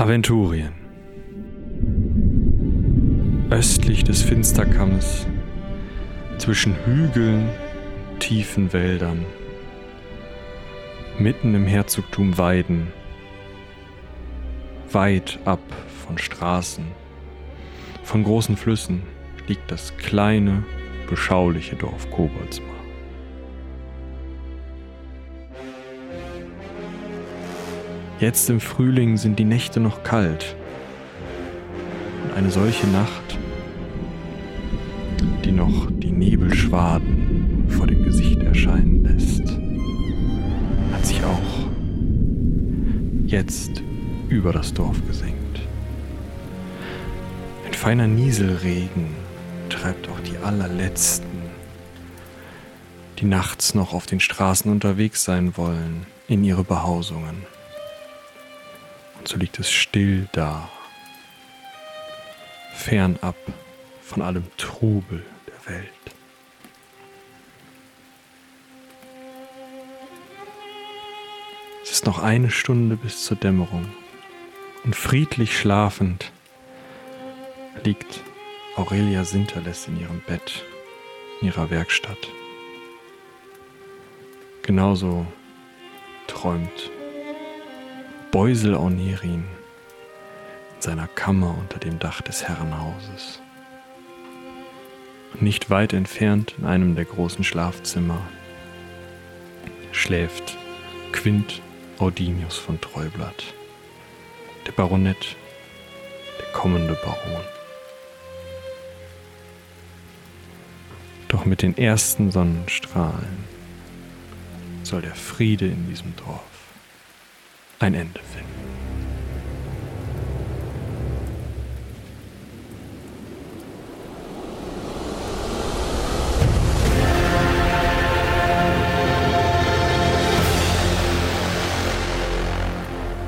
Aventurien. Östlich des Finsterkammes, zwischen Hügeln, tiefen Wäldern, mitten im Herzogtum Weiden, weit ab von Straßen, von großen Flüssen, liegt das kleine, beschauliche Dorf Koboldsmar. Jetzt im Frühling sind die Nächte noch kalt. Und eine solche Nacht, die noch die Nebelschwaden vor dem Gesicht erscheinen lässt, hat sich auch jetzt über das Dorf gesenkt. Ein feiner Nieselregen treibt auch die allerletzten, die nachts noch auf den Straßen unterwegs sein wollen, in ihre Behausungen. Und so liegt es still da, fernab von allem Trubel der Welt. Es ist noch eine Stunde bis zur Dämmerung und friedlich schlafend liegt Aurelia Sinterles in ihrem Bett, in ihrer Werkstatt. Genauso träumt Beusel Onirin in seiner Kammer unter dem Dach des Herrenhauses. Und nicht weit entfernt in einem der großen Schlafzimmer schläft Quint Audinius von Treublatt, der Baronet, der kommende Baron. Doch mit den ersten Sonnenstrahlen soll der Friede in diesem Dorf ein Ende finden.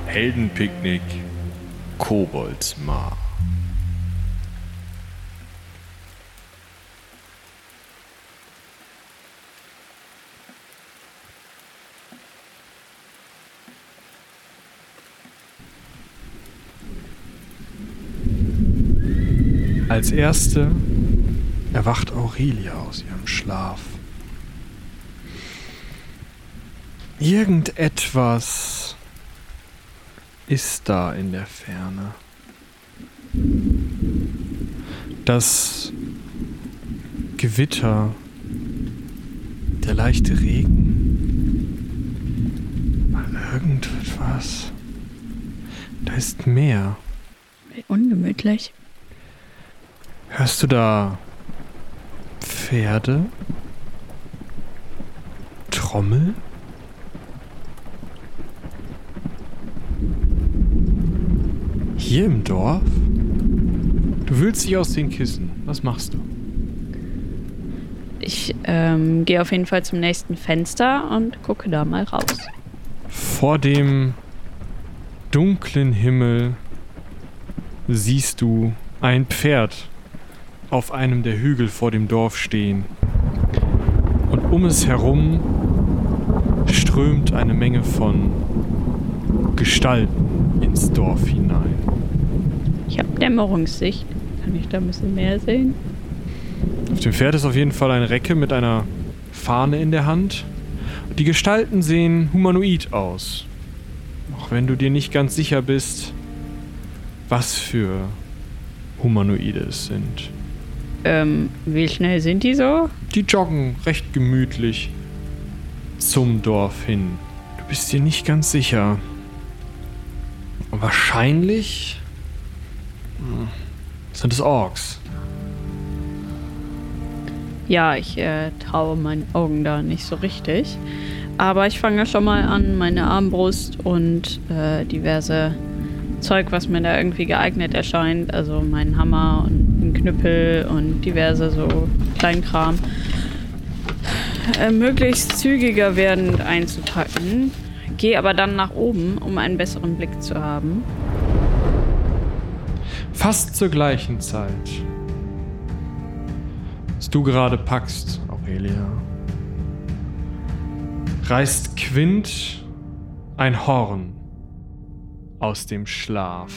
Heldenpicknick Koboldsmar. Als erste erwacht Aurelia aus ihrem Schlaf. Irgendetwas ist da in der Ferne. Das Gewitter, der leichte Regen, irgendetwas. Da ist mehr. Ungemütlich. Hörst du da Pferde? Trommel? Hier im Dorf? Du wühlst dich aus den Kissen. Was machst du? Ich ähm, gehe auf jeden Fall zum nächsten Fenster und gucke da mal raus. Vor dem dunklen Himmel siehst du ein Pferd auf einem der Hügel vor dem Dorf stehen. Und um es herum strömt eine Menge von Gestalten ins Dorf hinein. Ich habe Dämmerungssicht. Kann ich da ein bisschen mehr sehen? Auf dem Pferd ist auf jeden Fall eine Recke mit einer Fahne in der Hand. Die Gestalten sehen humanoid aus. Auch wenn du dir nicht ganz sicher bist, was für Humanoide es sind. Ähm, wie schnell sind die so? Die joggen recht gemütlich zum Dorf hin. Du bist dir nicht ganz sicher. Wahrscheinlich hm, sind es Orks. Ja, ich äh, traue meinen Augen da nicht so richtig. Aber ich fange schon mal an, meine Armbrust und äh, diverse Zeug, was mir da irgendwie geeignet erscheint. Also meinen Hammer und einen Knüppel und diverse so Kleinkram. Äh, möglichst zügiger werdend einzupacken. Gehe aber dann nach oben, um einen besseren Blick zu haben. Fast zur gleichen Zeit. Was du gerade packst, Aurelia, reißt Quint ein Horn aus dem Schlaf.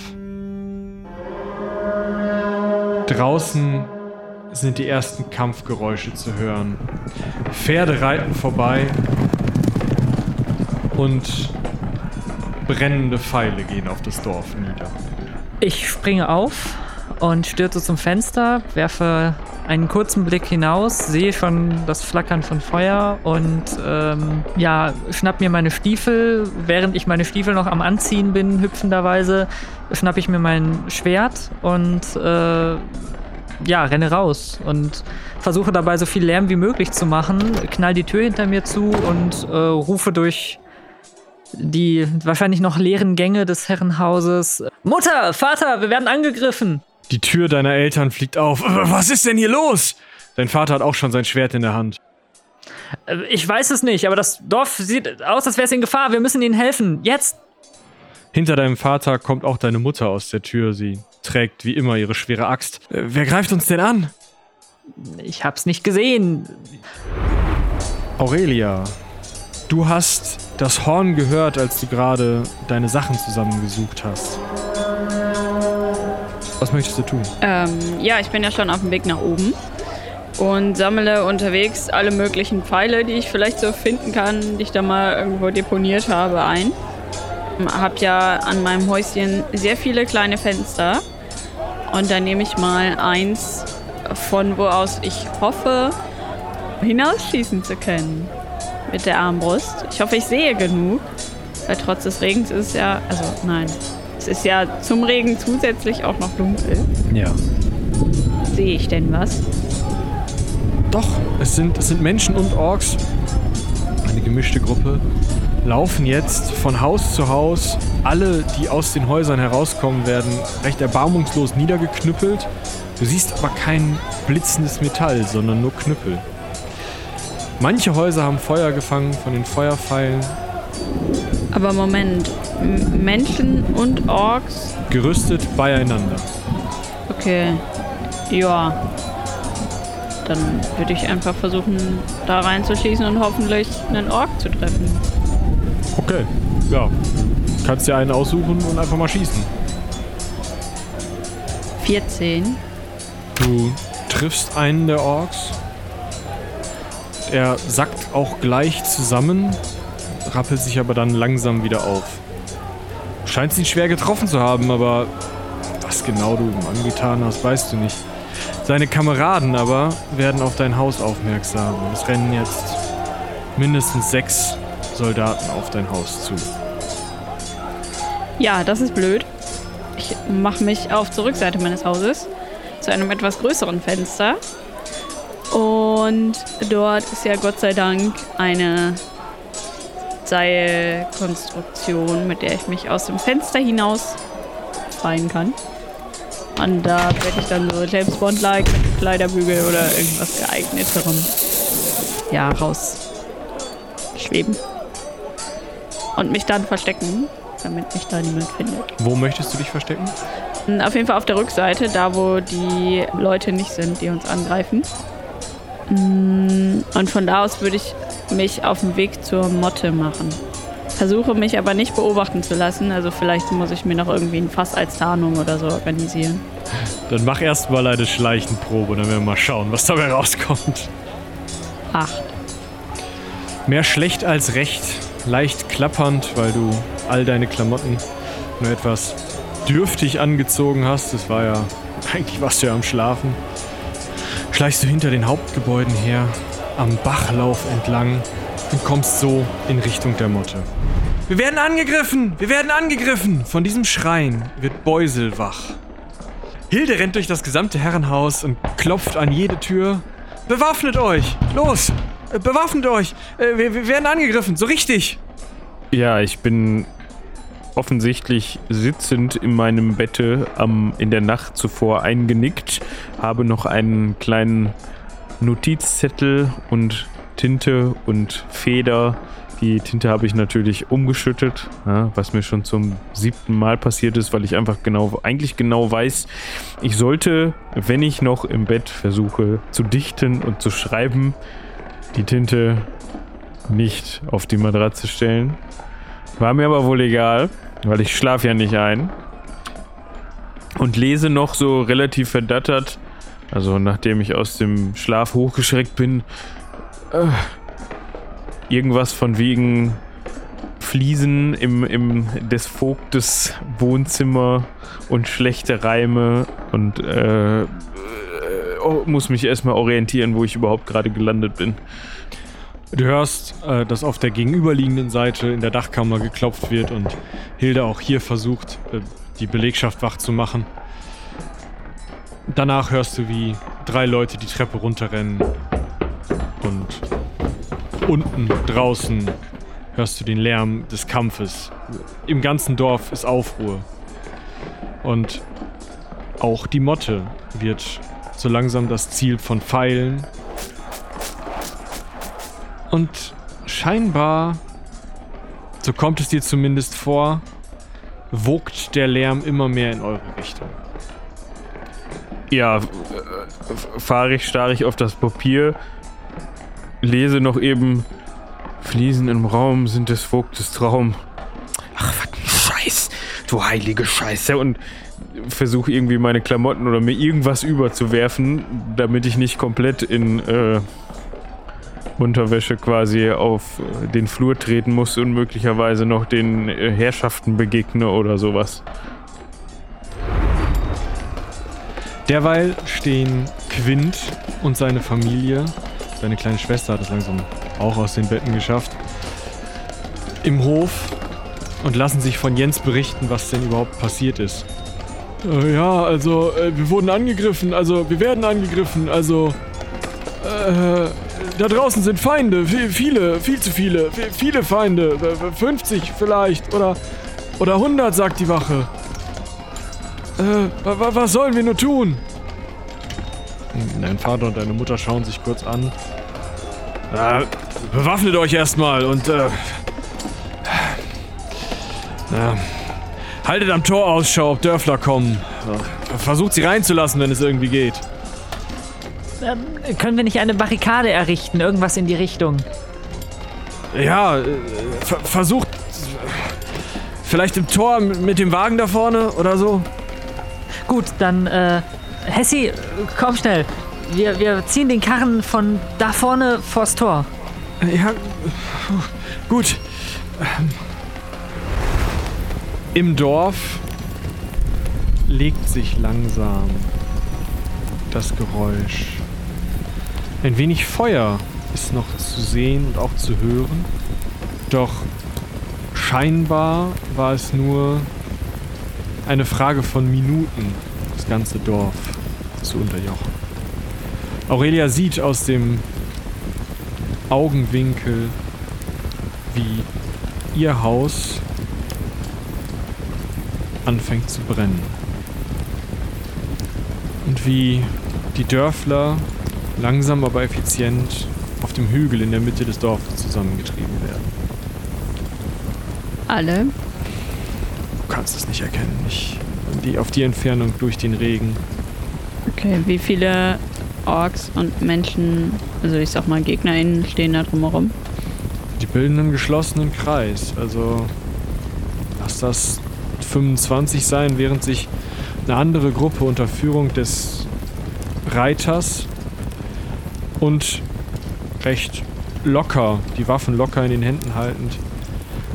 Draußen sind die ersten Kampfgeräusche zu hören. Pferde reiten vorbei und brennende Pfeile gehen auf das Dorf nieder. Ich springe auf und stürze zum Fenster, werfe einen kurzen Blick hinaus, sehe schon das Flackern von Feuer und ähm, ja, schnapp mir meine Stiefel. Während ich meine Stiefel noch am Anziehen bin, hüpfenderweise, schnapp ich mir mein Schwert und äh, ja, renne raus und versuche dabei so viel Lärm wie möglich zu machen, knall die Tür hinter mir zu und äh, rufe durch die wahrscheinlich noch leeren Gänge des Herrenhauses. Mutter, Vater, wir werden angegriffen. Die Tür deiner Eltern fliegt auf. Was ist denn hier los? Dein Vater hat auch schon sein Schwert in der Hand. Äh, ich weiß es nicht, aber das Dorf sieht aus, als wäre es in Gefahr. Wir müssen ihnen helfen. Jetzt. Hinter deinem Vater kommt auch deine Mutter aus der Tür. Sie trägt wie immer ihre schwere Axt. Äh, wer greift uns denn an? Ich hab's nicht gesehen. Aurelia, du hast das Horn gehört, als du gerade deine Sachen zusammengesucht hast. Was möchtest du tun? Ähm, ja, ich bin ja schon auf dem Weg nach oben und sammle unterwegs alle möglichen Pfeile, die ich vielleicht so finden kann, die ich da mal irgendwo deponiert habe, ein. Hab ja an meinem Häuschen sehr viele kleine Fenster und da nehme ich mal eins von wo aus ich hoffe, hinausschießen zu können mit der Armbrust. Ich hoffe, ich sehe genug, weil trotz des Regens ist es ja, also nein, es ist ja zum Regen zusätzlich auch noch dunkel. Ja. Sehe ich denn was? Doch, es sind, es sind Menschen und Orks. Eine gemischte Gruppe. Laufen jetzt von Haus zu Haus. Alle, die aus den Häusern herauskommen, werden recht erbarmungslos niedergeknüppelt. Du siehst aber kein blitzendes Metall, sondern nur Knüppel. Manche Häuser haben Feuer gefangen von den Feuerpfeilen. Aber Moment, M Menschen und Orks? Gerüstet beieinander. Okay, ja. Dann würde ich einfach versuchen, da reinzuschießen und hoffentlich einen Ork zu treffen. Okay, ja. Kannst dir einen aussuchen und einfach mal schießen. 14. Du triffst einen der Orks. Er sackt auch gleich zusammen rappelt sich aber dann langsam wieder auf. Scheint ihn schwer getroffen zu haben, aber was genau du ihm angetan hast, weißt du nicht. Seine Kameraden aber werden auf dein Haus aufmerksam und es rennen jetzt mindestens sechs Soldaten auf dein Haus zu. Ja, das ist blöd. Ich mache mich auf zur Rückseite meines Hauses zu einem etwas größeren Fenster. Und dort ist ja Gott sei Dank eine Seilkonstruktion, mit der ich mich aus dem Fenster hinaus fallen kann. Und da werde ich dann so James Bond-like mit Kleiderbügel oder irgendwas geeigneterem ja, raus schweben. Und mich dann verstecken, damit mich da niemand findet. Wo möchtest du dich verstecken? Auf jeden Fall auf der Rückseite, da wo die Leute nicht sind, die uns angreifen. Mm, und von da aus würde ich mich auf den Weg zur Motte machen. Versuche mich aber nicht beobachten zu lassen, also vielleicht muss ich mir noch irgendwie ein Fass als Tarnung oder so organisieren. Dann mach erstmal eine Schleichenprobe, dann werden wir mal schauen, was dabei rauskommt. Acht. Mehr schlecht als recht. Leicht klappernd, weil du all deine Klamotten nur etwas dürftig angezogen hast. Das war ja. Eigentlich warst du ja am Schlafen. Schleichst du hinter den Hauptgebäuden her, am Bachlauf entlang und kommst so in Richtung der Motte. Wir werden angegriffen! Wir werden angegriffen! Von diesem Schrein wird Beusel wach. Hilde rennt durch das gesamte Herrenhaus und klopft an jede Tür. Bewaffnet euch! Los! Äh, bewaffnet euch! Äh, wir, wir werden angegriffen, so richtig! Ja, ich bin offensichtlich sitzend in meinem Bette am, in der Nacht zuvor eingenickt, habe noch einen kleinen Notizzettel und Tinte und Feder. Die Tinte habe ich natürlich umgeschüttet, ja, was mir schon zum siebten Mal passiert ist, weil ich einfach genau, eigentlich genau weiß, ich sollte, wenn ich noch im Bett versuche zu dichten und zu schreiben, die Tinte nicht auf die Matratze stellen. War mir aber wohl egal. weil ich schlafe ja nicht ein. Und lese noch so relativ verdattert, also nachdem ich aus dem Schlaf hochgeschreckt bin, äh, irgendwas von wegen Fliesen im, im des Vogtes Wohnzimmer und schlechte Reime und äh, äh, muss mich erstmal orientieren, wo ich überhaupt gerade gelandet bin. Du hörst, äh, dass auf der gegenüberliegenden Seite in der Dachkammer geklopft wird und Hilde auch hier versucht, äh, die Belegschaft wach zu machen. Danach hörst du, wie drei Leute die Treppe runterrennen und unten draußen hörst du den Lärm des Kampfes. Im ganzen Dorf ist Aufruhr. Und auch die Motte wird so langsam das Ziel von Pfeilen. Und scheinbar, so kommt es dir zumindest vor, wogt der Lärm immer mehr in eure Richtung. Ja, äh, fahre ich, starre ich auf das Papier, lese noch eben Fliesen im Raum sind des Vogtes Traum. Ach, was ein Scheiß, du heilige Scheiße. Und versuche irgendwie meine Klamotten oder mir irgendwas überzuwerfen, damit ich nicht komplett in äh, Unterwäsche quasi auf äh, den Flur treten muss und möglicherweise noch den äh, Herrschaften begegne oder sowas. Derweil stehen Quint und seine Familie, seine kleine Schwester hat es langsam auch aus den Betten geschafft, im Hof und lassen sich von Jens berichten, was denn überhaupt passiert ist. Äh, ja, also äh, wir wurden angegriffen, also wir werden angegriffen, also äh, da draußen sind Feinde, viele, viel zu viele, viele Feinde, 50 vielleicht oder oder 100, sagt die Wache. Äh, was sollen wir nur tun? Dein Vater und deine Mutter schauen sich kurz an. Äh, bewaffnet euch erstmal und äh, haltet am Tor Ausschau, ob Dörfler kommen. Versucht sie reinzulassen, wenn es irgendwie geht. Ähm, können wir nicht eine Barrikade errichten? Irgendwas in die Richtung. Ja, äh, versucht. Vielleicht im Tor mit dem Wagen da vorne oder so? Gut, dann, äh, Hessi, komm schnell. Wir, wir ziehen den Karren von da vorne vors Tor. Ja, gut. Im Dorf legt sich langsam das Geräusch. Ein wenig Feuer ist noch zu sehen und auch zu hören. Doch scheinbar war es nur eine Frage von Minuten, das ganze Dorf zu unterjochen. Aurelia sieht aus dem Augenwinkel, wie ihr Haus anfängt zu brennen. Und wie die Dörfler langsam aber effizient auf dem Hügel in der Mitte des Dorfes zusammengetrieben werden. Alle? Du kannst es nicht erkennen. Ich, die, auf die Entfernung durch den Regen. Okay, wie viele Orks und Menschen, also ich sag mal GegnerInnen, stehen da drumherum? Die bilden einen geschlossenen Kreis. Also lass das 25 sein, während sich eine andere Gruppe unter Führung des Reiters und recht locker, die Waffen locker in den Händen haltend,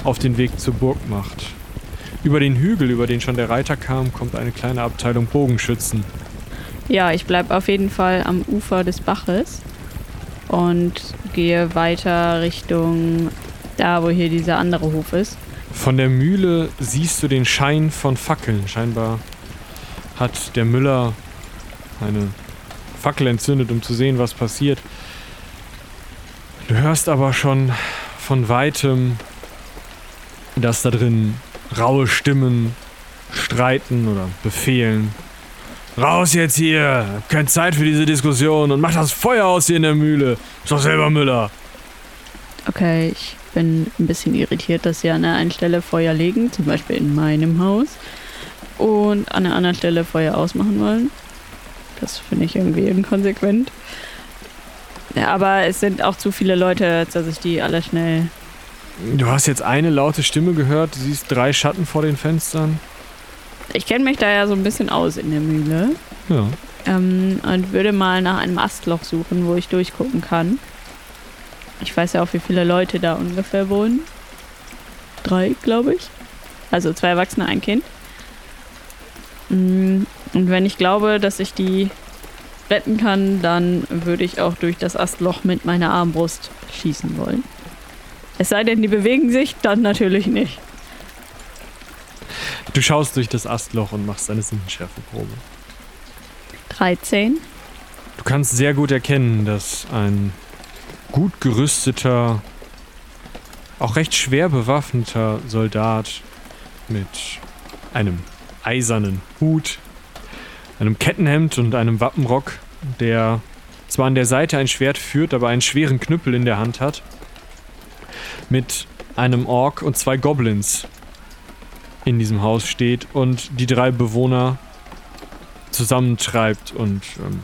auf den Weg zur Burg macht. Über den Hügel, über den schon der Reiter kam, kommt eine kleine Abteilung Bogenschützen. Ja, ich bleibe auf jeden Fall am Ufer des Baches und gehe weiter Richtung da, wo hier dieser andere Hof ist. Von der Mühle siehst du den Schein von Fackeln. Scheinbar hat der Müller eine Fackel entzündet, um zu sehen, was passiert. Du hörst aber schon von weitem, dass da drin raue Stimmen streiten oder befehlen. Raus jetzt hier! Keine Zeit für diese Diskussion und mach das Feuer aus hier in der Mühle. Ist doch selber Müller. Okay, ich bin ein bisschen irritiert, dass sie an der einen Stelle Feuer legen, zum Beispiel in meinem Haus, und an der anderen Stelle Feuer ausmachen wollen. Das finde ich irgendwie inkonsequent. Ja, aber es sind auch zu viele Leute, dass ich die alle schnell Du hast jetzt eine laute Stimme gehört, du siehst drei Schatten vor den Fenstern. Ich kenne mich da ja so ein bisschen aus in der Mühle. Ja. Ähm, und würde mal nach einem Astloch suchen, wo ich durchgucken kann. Ich weiß ja auch, wie viele Leute da ungefähr wohnen. Drei, glaube ich. Also zwei Erwachsene, ein Kind. Mm, Und wenn ich glaube, dass ich die retten kann, dann würde ich auch durch das Astloch mit meiner Armbrust schießen wollen. Es sei denn, die bewegen sich, dann natürlich nicht. Du schaust durch das Astloch und machst eine Sinneschärfeprobe. 13. Du kannst sehr gut erkennen, dass ein gut gerüsteter, auch recht schwer bewaffneter Soldat mit einem eisernen Hut, einem Kettenhemd und einem Wappenrock, der zwar an der Seite ein Schwert führt, aber einen schweren Knüppel in der Hand hat, mit einem Ork und zwei Goblins in diesem Haus steht und die drei Bewohner zusammentreibt und ähm,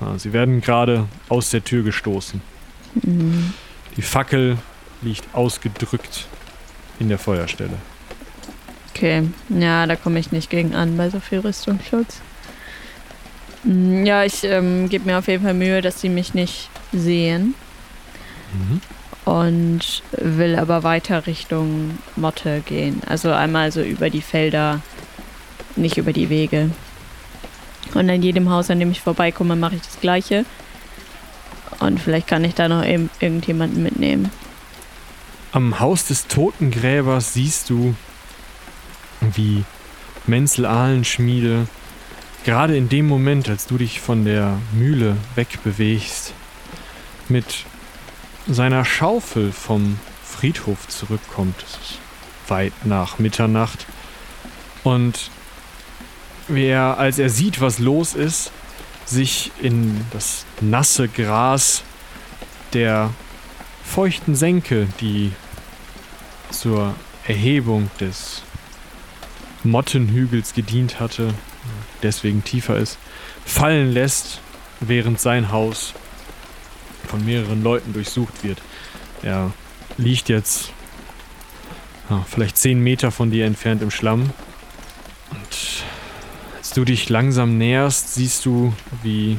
ja, sie werden gerade aus der Tür gestoßen. Die Fackel liegt ausgedrückt in der Feuerstelle. Okay, ja, da komme ich nicht gegen an bei so viel Rüstungsschutz. Mm, Ja, ich ähm, gebe mir auf jeden Fall Mühe, dass sie mich nicht sehen Mhm. Und will aber weiter Richtung Motte gehen. Also einmal so über die Felder, nicht über die Wege. Und an jedem Haus, an dem ich vorbeikomme, mache ich das gleiche. Und vielleicht kann ich da noch eben irgendjemanden mitnehmen. Am Haus des Totengräbers siehst du, wie Menzel Ahlenschmiede gerade in dem Moment, als du dich von der Mühle wegbewegst, mit seiner Schaufel vom Friedhof zurückkommt. Es ist weit nach Mitternacht. Und wie er, als er sieht, was los ist, sich in das nasse Gras der feuchten Senke, die zur Erhebung des Mottenhügels gedient hatte, deswegen tiefer ist, fallen lässt, während sein Haus von mehreren Leuten durchsucht wird. Er liegt jetzt ja, vielleicht zehn Meter von dir entfernt im Schlamm. Und als du dich langsam näherst, siehst du, wie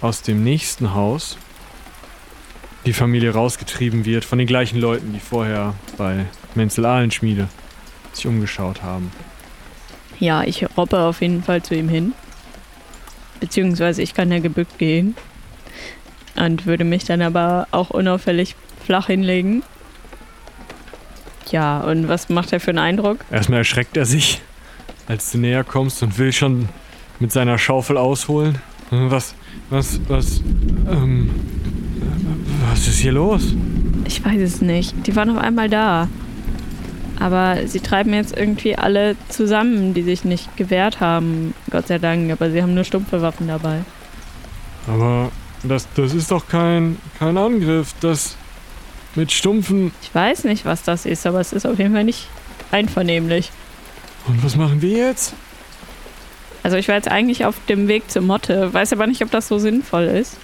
aus dem nächsten Haus die Familie rausgetrieben wird von den gleichen Leuten, die vorher bei Menzel Ahlenschmiede sich umgeschaut haben. Ja, ich robbe auf jeden Fall zu ihm hin. Beziehungsweise ich kann ja gebückt gehen. Und würde mich dann aber auch unauffällig flach hinlegen. Ja, und was macht er für einen Eindruck? Erstmal erschreckt er sich, als du näher kommst und will schon mit seiner Schaufel ausholen. Was, was, was, ähm, was ist hier los? Ich weiß es nicht. Die waren auf einmal da. Aber sie treiben jetzt irgendwie alle zusammen, die sich nicht gewehrt haben. Gott sei Dank. Aber sie haben nur stumpfe Waffen dabei. Aber das, das ist doch kein, kein Angriff. Das mit stumpfen. Ich weiß nicht, was das ist, aber es ist auf jeden Fall nicht einvernehmlich. Und was machen wir jetzt? Also ich war jetzt eigentlich auf dem Weg zur Motte, weiß aber nicht, ob das so sinnvoll ist.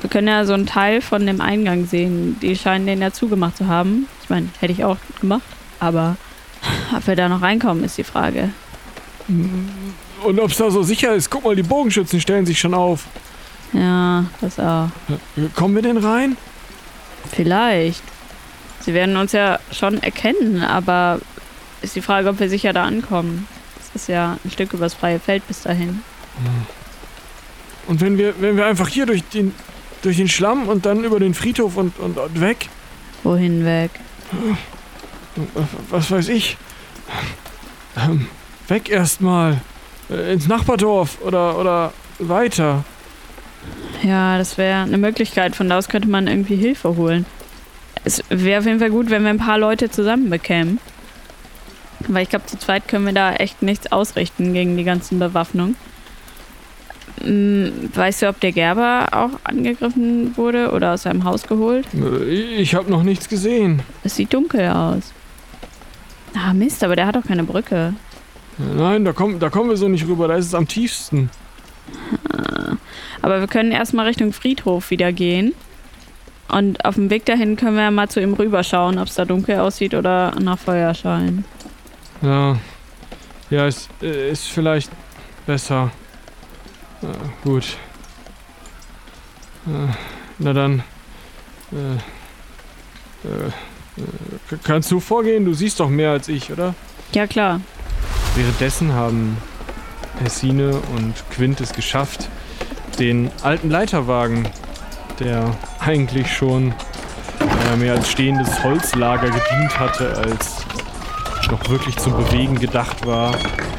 Wir können ja so einen Teil von dem Eingang sehen. Die scheinen den ja zugemacht zu haben. Ich meine, hätte ich auch gemacht. Aber ob wir da noch reinkommen, ist die Frage. Und ob es da so sicher ist? Guck mal, die Bogenschützen stellen sich schon auf. Ja, das auch. Kommen wir denn rein? Vielleicht. Sie werden uns ja schon erkennen, aber ist die Frage, ob wir sicher da ankommen. Das ist ja ein Stück übers freie Feld bis dahin. Und wenn wir, wenn wir einfach hier durch den, durch den Schlamm und dann über den Friedhof und, und, und weg, Wohin weg? was weiß ich, ähm, weg erstmal äh, ins Nachbardorf oder, oder weiter. Ja, das wäre eine Möglichkeit. Von da aus könnte man irgendwie Hilfe holen. Es wäre auf jeden Fall gut, wenn wir ein paar Leute zusammen bekämen. Weil ich glaube, zu zweit können wir da echt nichts ausrichten gegen die ganzen Bewaffnung. Hm, Weißt du, ob der Gerber auch angegriffen wurde oder aus seinem Haus geholt? Ich habe noch nichts gesehen. Es sieht dunkel aus. Ah, Mist, aber der hat doch keine Brücke. Nein, da kommen, da kommen wir so nicht rüber. Da ist es am tiefsten. Aber wir können erstmal Richtung Friedhof wieder gehen. Und auf dem Weg dahin können wir ja mal zu ihm rüberschauen, ob es da dunkel aussieht oder nach Feuerschein. Ja. Ja, es äh, ist vielleicht besser. Äh, gut. Äh, na dann. Äh, äh, äh, kannst du vorgehen? Du siehst doch mehr als ich, oder? Ja, klar. Währenddessen haben Hessine und Quint es geschafft, den alten Leiterwagen, der eigentlich schon äh, mehr als stehendes Holzlager gedient hatte, als noch wirklich zum Bewegen gedacht war,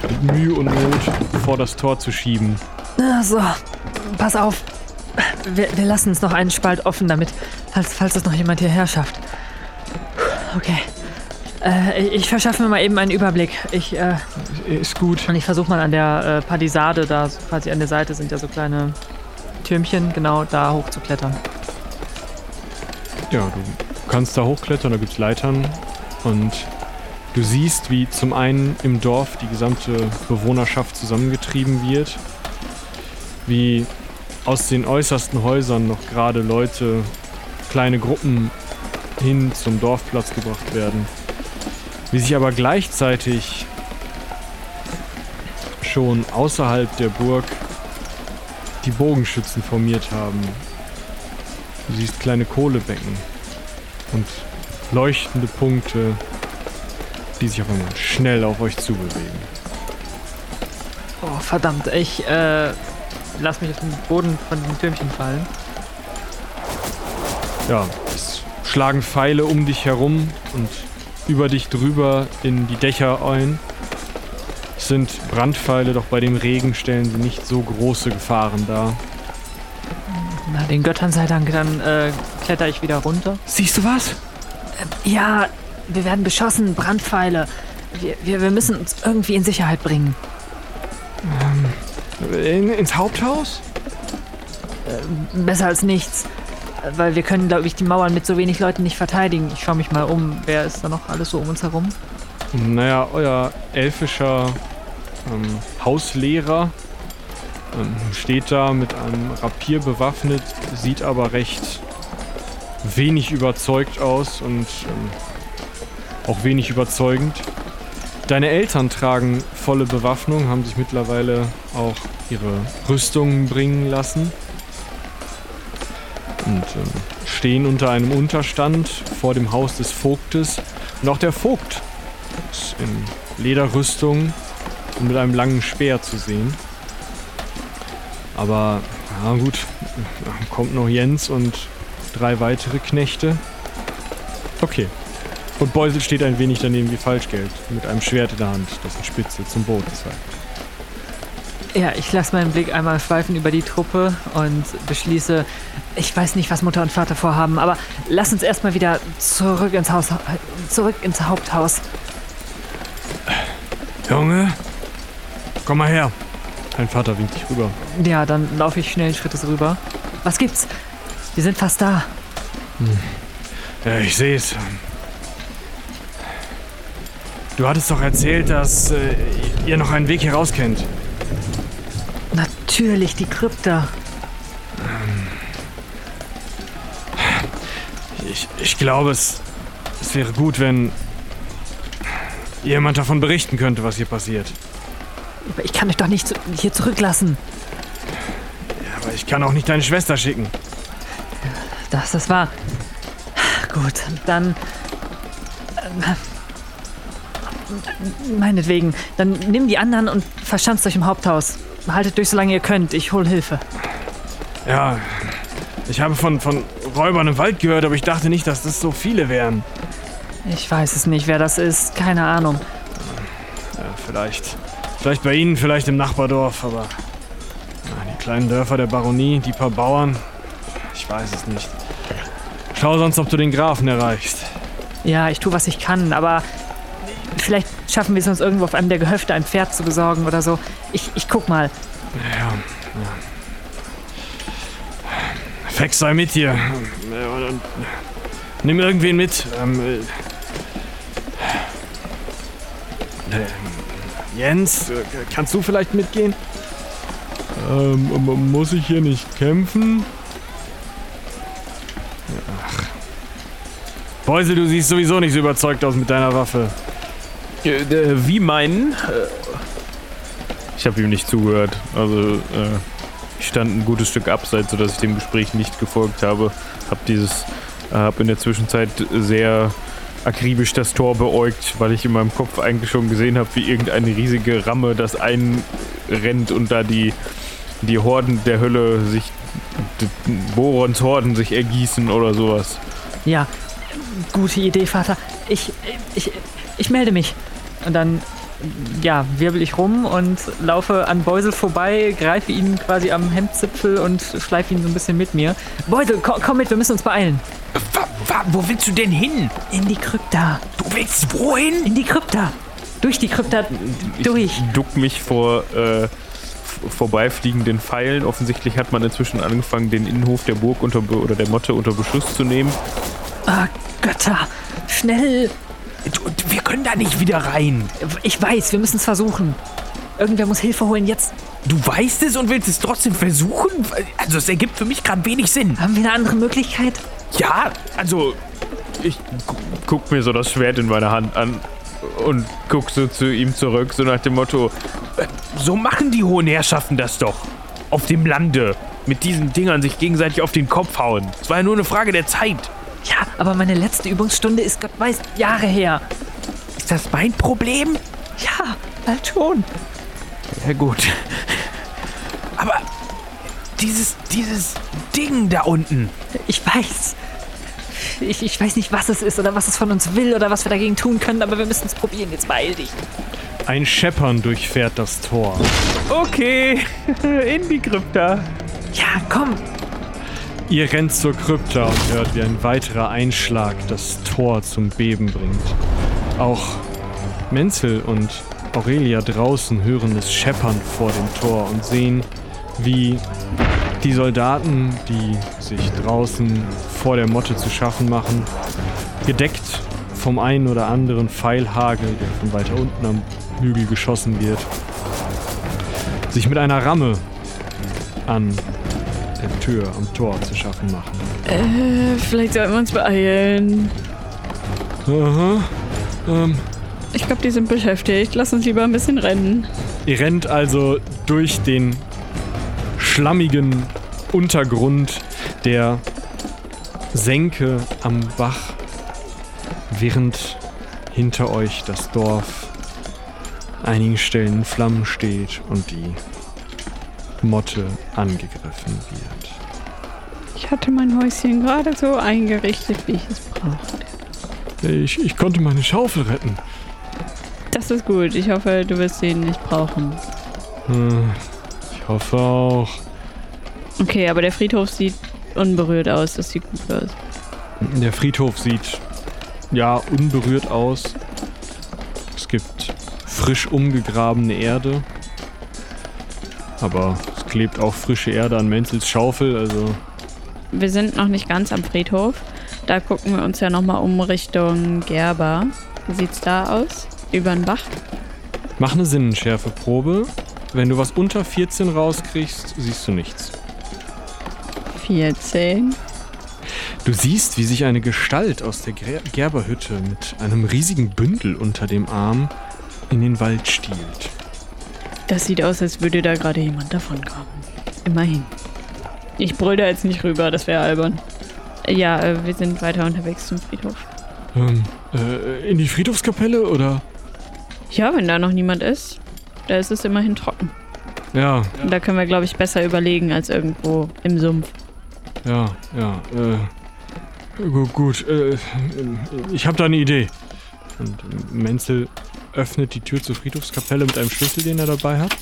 mit Mühe und Not vor das Tor zu schieben. Na so, pass auf. Wir, wir lassen uns noch einen Spalt offen, damit, falls, falls es noch jemand hierher schafft. Okay. Äh, ich verschaffe mir mal eben einen Überblick. Ich, äh, Ist gut. und ich versuche mal an der äh, Palisade, da quasi an der Seite sind ja so kleine Türmchen, genau da hochzuklettern. Ja, du kannst da hochklettern, da gibt's Leitern und du siehst, wie zum einen im Dorf die gesamte Bewohnerschaft zusammengetrieben wird, wie aus den äußersten Häusern noch gerade Leute, kleine Gruppen hin zum Dorfplatz gebracht werden, wie sich aber gleichzeitig schon außerhalb der Burg die Bogenschützen formiert haben. Du siehst kleine Kohlebecken und leuchtende Punkte, die sich auf einmal schnell auf euch zubewegen. Oh, verdammt, ich äh, lass mich auf den Boden von dem Türmchen fallen. Ja, es schlagen Pfeile um dich herum und über dich drüber in die Dächer ein. Es sind Brandpfeile, doch bei dem Regen stellen sie nicht so große Gefahren dar. Na, den Göttern sei Dank, dann äh, kletter ich wieder runter. Siehst du was? Ja, wir werden beschossen, Brandpfeile. Wir, wir, wir müssen uns irgendwie in Sicherheit bringen. In, ins Haupthaus? Besser als nichts. Weil wir können, glaube ich, die Mauern mit so wenig Leuten nicht verteidigen. Ich schaue mich mal um. Wer ist da noch alles so um uns herum? Naja, euer elfischer ähm, Hauslehrer ähm, steht da mit einem Rapier bewaffnet, sieht aber recht wenig überzeugt aus und ähm, auch wenig überzeugend. Deine Eltern tragen volle Bewaffnung, haben sich mittlerweile auch ihre Rüstungen bringen lassen und ähm, stehen unter einem Unterstand vor dem Haus des Vogtes. Und auch der Vogt ist in Lederrüstung und mit einem langen Speer zu sehen. Aber, ja gut, kommt noch Jens und drei weitere Knechte. Okay. Und Beusel steht ein wenig daneben wie Falschgeld, mit einem Schwert in der Hand, dessen Spitze zum Boot zeigt. Ja, ich lasse meinen Blick einmal schweifen über die Truppe und beschließe, ich weiß nicht, was Mutter und Vater vorhaben, aber lass uns erstmal wieder zurück ins Haus, zurück ins Haupthaus. Junge, komm mal her. Dein Vater winkt dich rüber. Ja, dann laufe ich schnell Schrittes rüber. Was gibt's? Wir sind fast da. Ja, ich sehe es. Du hattest doch erzählt, dass äh, ihr noch einen Weg hier raus kennt. Natürlich, die Krypta. Ich, ich glaube, es, es wäre gut, wenn jemand davon berichten könnte, was hier passiert. Aber ich kann euch doch nicht hier zurücklassen. Ja, aber ich kann auch nicht deine Schwester schicken. Das, das war. Gut, dann. ähm, Meinetwegen. Dann nimm die anderen und verschanzt euch im Haupthaus. Haltet durch, solange ihr könnt. Ich hol Hilfe. Ja, ich habe von, von Räubern im Wald gehört, aber ich dachte nicht, dass das so viele wären. Ich weiß es nicht, wer das ist. Keine Ahnung. Ja, vielleicht. Vielleicht bei Ihnen, vielleicht im Nachbardorf, aber. Na, die kleinen Dörfer der Baronie, die paar Bauern. Ich weiß es nicht. Schau sonst, ob du den Grafen erreichst. Ja, ich tue, was ich kann, aber vielleicht schaffen wir es uns irgendwo auf einem der Gehöfte ein Pferd zu besorgen oder so. Ich, ich guck mal. Ja, ja. Fex sei mit dir. Ähm, Nimm irgendwen mit. Ähm, äh, äh, Jens, kannst du vielleicht mitgehen? Ähm, muss ich hier nicht kämpfen? Ach. Beusel, du siehst sowieso nicht so überzeugt aus mit deiner Waffe. Äh, äh, wie meinen? Äh, ich habe ihm nicht zugehört. Also, äh, ich stand ein gutes Stück abseits, sodass ich dem Gespräch nicht gefolgt habe. Hab dieses, äh, hab in der Zwischenzeit sehr akribisch das Tor beäugt, weil ich in meinem Kopf eigentlich schon gesehen habe, wie irgendeine riesige Ramme das einrennt und da die, die Horden der Hölle sich, Borons Horden sich ergießen oder sowas. Ja, gute Idee, Vater. Ich, ich, ich melde mich. Und dann, ja, wirbel ich rum und laufe an Beusel vorbei, greife ihn quasi am Hemdzipfel und schleife ihn so ein bisschen mit mir. Beusel, komm, komm mit, wir müssen uns beeilen. Wo willst du denn hin? In die Krypta. Du willst wohin? In die Krypta. Durch die Krypta. Durch. Ich duck mich vor äh, vorbeifliegenden Pfeilen. Offensichtlich hat man inzwischen angefangen, den Innenhof der Burg unter oder der Motte unter Beschuss zu nehmen. Ah, Götter. Schnell. Wir können da nicht wieder rein. Ich weiß, wir müssen es versuchen. Irgendwer muss Hilfe holen jetzt. Du weißt es und willst es trotzdem versuchen? Also es ergibt für mich gerade wenig Sinn. Haben wir eine andere Möglichkeit? Ja, also Ich gu- guck mir so das Schwert in meiner Hand an und guck so zu ihm zurück, so nach dem Motto, so machen die hohen Herrschaften das doch. Auf dem Lande. Mit diesen Dingern sich gegenseitig auf den Kopf hauen. Es war ja nur eine Frage der Zeit. Ja, aber meine letzte Übungsstunde ist Gott weiß Jahre her. Ist das mein Problem? Ja, halt schon. Ja gut. Aber dieses, dieses Ding da unten. Ich weiß. Ich, ich weiß nicht, was es ist oder was es von uns will oder was wir dagegen tun können, aber wir müssen es probieren. Jetzt beeil dich. Ein Scheppern durchfährt das Tor. okay, in die Krypta. Ja, komm. Ihr rennt zur Krypta und hört, wie ein weiterer Einschlag das Tor zum Beben bringt. Auch Menzel und Aurelia draußen hören es scheppern vor dem Tor und sehen, wie die Soldaten, die sich draußen vor der Motte zu schaffen machen, gedeckt vom einen oder anderen Pfeilhagel, der von weiter unten am Hügel geschossen wird, sich mit einer Ramme an Tür am Tor zu schaffen machen. Äh, vielleicht sollten wir uns beeilen. Aha. Ähm, Ich glaube, die sind beschäftigt. Lass uns lieber ein bisschen rennen. ihr rennt also durch den schlammigen Untergrund der Senke am Bach, während hinter euch das Dorf an einigen Stellen in Flammen steht und die Motte angegriffen wird. Ich hatte mein Häuschen gerade so eingerichtet, wie ich es brauchte. Ich, ich konnte meine Schaufel retten. Das ist gut. Ich hoffe, du wirst sie nicht brauchen. Hm, Ich hoffe auch. Okay, aber der Friedhof sieht unberührt aus. Das sieht gut aus. Der Friedhof sieht ja unberührt aus. Es gibt frisch umgegrabene Erde. Aber klebt auch frische Erde an Menzels Schaufel, also Wir sind noch nicht ganz am Friedhof. Da gucken wir uns ja nochmal um Richtung Gerber. Wie sieht's da aus? Über den Bach? mach eine Sinnenschärfeprobe. Wenn du was unter 14 rauskriegst, siehst du nichts. 14. Du siehst, wie sich eine Gestalt aus der Ger Gerberhütte mit einem riesigen Bündel unter dem Arm in den Wald stiehlt. Das sieht aus, als würde da gerade jemand davonkommen. Immerhin. Ich brüll da jetzt nicht rüber, das wäre albern. Ja, äh, wir sind weiter unterwegs zum Friedhof. Ähm, äh, in die Friedhofskapelle oder? Ja, wenn da noch niemand ist, da ist es immerhin trocken. Ja, Und da können wir, glaube ich, besser überlegen als irgendwo im Sumpf. Ja, ja, äh. Gut, gut äh, ich habe da eine Idee. Und Menzel öffnet die Tür zur Friedhofskapelle mit einem Schlüssel, den er dabei hat.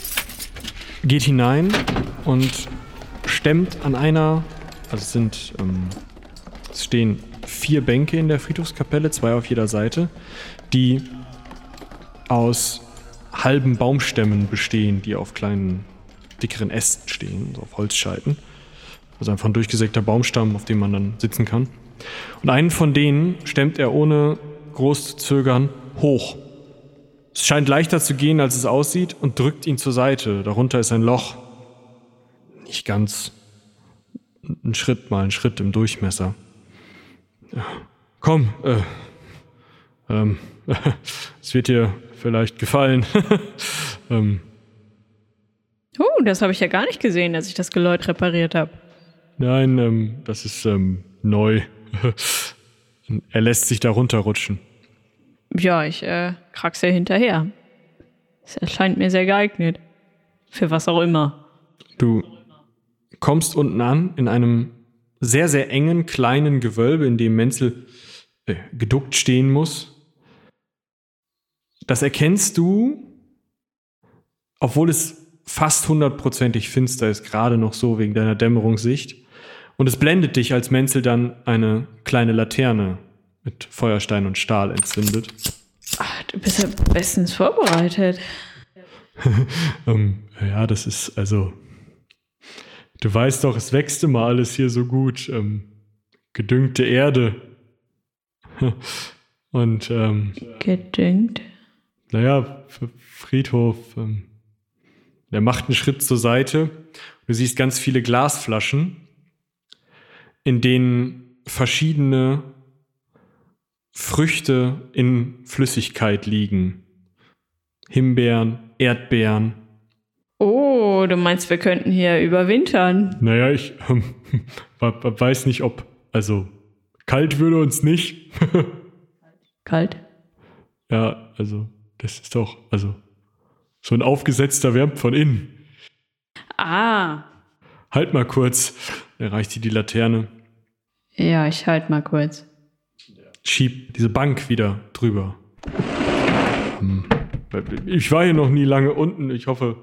Geht hinein und stemmt an einer. Also es sind. Ähm, es stehen vier Bänke in der Friedhofskapelle, zwei auf jeder Seite, die aus halben Baumstämmen bestehen, die auf kleinen, dickeren Ästen stehen, so auf Holzscheiten. Also einfach ein durchgesägter Baumstamm, auf dem man dann sitzen kann. Und einen von denen stemmt er ohne groß zu zögern hoch. Es scheint leichter zu gehen, als es aussieht, und drückt ihn zur Seite. Darunter ist ein Loch. Nicht ganz ein Schritt mal ein Schritt im Durchmesser. komm, äh, ähm, es wird dir vielleicht gefallen. ähm, Oh, das habe ich ja gar nicht gesehen, als ich das Geläut repariert habe. nein, ähm, das ist ähm, neu. er lässt sich da runterrutschen. Ja, ich äh, kraxe hinterher. Es erscheint mir sehr geeignet. Für was auch immer. Du kommst unten an in einem sehr, sehr engen, kleinen Gewölbe, in dem Menzel äh, geduckt stehen muss. Das erkennst du, obwohl es fast hundertprozentig finster ist, gerade noch so wegen deiner Dämmerungssicht. Und es blendet dich, als Menzel dann eine kleine Laterne mit Feuerstein und Stahl entzündet. Ach, du bist ja bestens vorbereitet. Ähm, ja, das ist also. Du weißt doch, es wächst immer alles hier so gut. Ähm, gedüngte Erde. Und ähm, Gedüngt. naja, Friedhof. Ähm, der macht einen Schritt zur Seite. Du siehst ganz viele Glasflaschen, in denen verschiedene Früchte in Flüssigkeit liegen. Himbeeren, Erdbeeren, Oh, du meinst, wir könnten hier überwintern? Naja, ich ähm, weiß nicht, ob. Also, kalt würde uns nicht. Kalt. ja, also, das ist doch. Also, so ein aufgesetzter wärmt von innen. Ah. Halt mal kurz. Er reicht dir die Laterne. Ja, ich halt mal kurz. Schieb diese Bank wieder drüber. Hm. Ich war hier noch nie lange unten. Ich hoffe,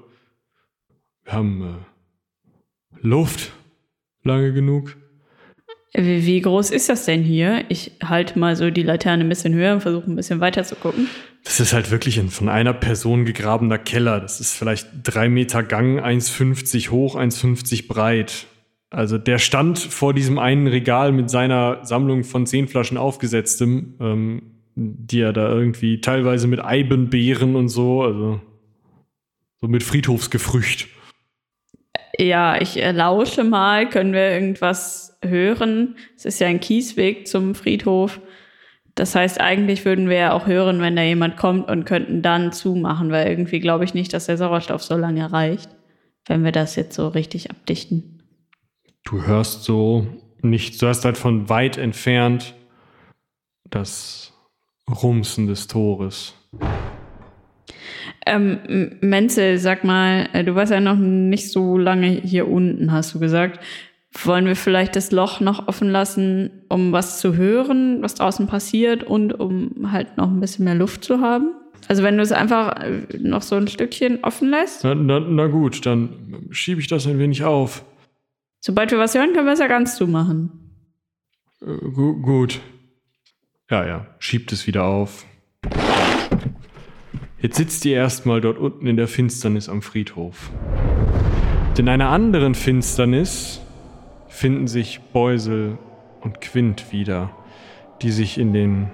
wir haben äh, Luft lange genug. Wie, wie groß ist das denn hier? Ich halte mal so die Laterne ein bisschen höher und versuche ein bisschen weiter zu gucken. Das ist halt wirklich ein von einer Person gegrabener Keller. Das ist vielleicht drei Meter Gang, 1,50 hoch, 1,50 breit. Also der stand vor diesem einen Regal mit seiner Sammlung von zehn Flaschen aufgesetztem, ähm, die er da irgendwie teilweise mit Eibenbeeren und so, also so mit Friedhofsgefrücht. Ja, ich äh, lausche mal. Können wir irgendwas hören? Es ist ja ein Kiesweg zum Friedhof. Das heißt, eigentlich würden wir ja auch hören, wenn da jemand kommt und könnten dann zumachen, weil irgendwie glaube ich nicht, dass der Sauerstoff so lange reicht, wenn wir das jetzt so richtig abdichten. Du hörst so nicht, du hast halt von weit entfernt das Rumsen des Tores. Ähm, Menzel, sag mal, äh, du warst ja noch nicht so lange hier unten, hast du gesagt. Wollen wir vielleicht das Loch noch offen lassen, um was zu hören, was draußen passiert und um halt noch ein bisschen mehr Luft zu haben? Also wenn du es einfach äh, noch so ein Stückchen offen lässt, Na, na, na gut, dann schiebe ich das ein wenig auf. Sobald wir was hören, können wir es ja ganz zumachen. Äh, gu gut. Ja, ja, schiebt es wieder auf. Jetzt sitzt ihr erstmal dort unten in der Finsternis am Friedhof. Und in einer anderen Finsternis finden sich Beusel und Quint wieder, die sich in den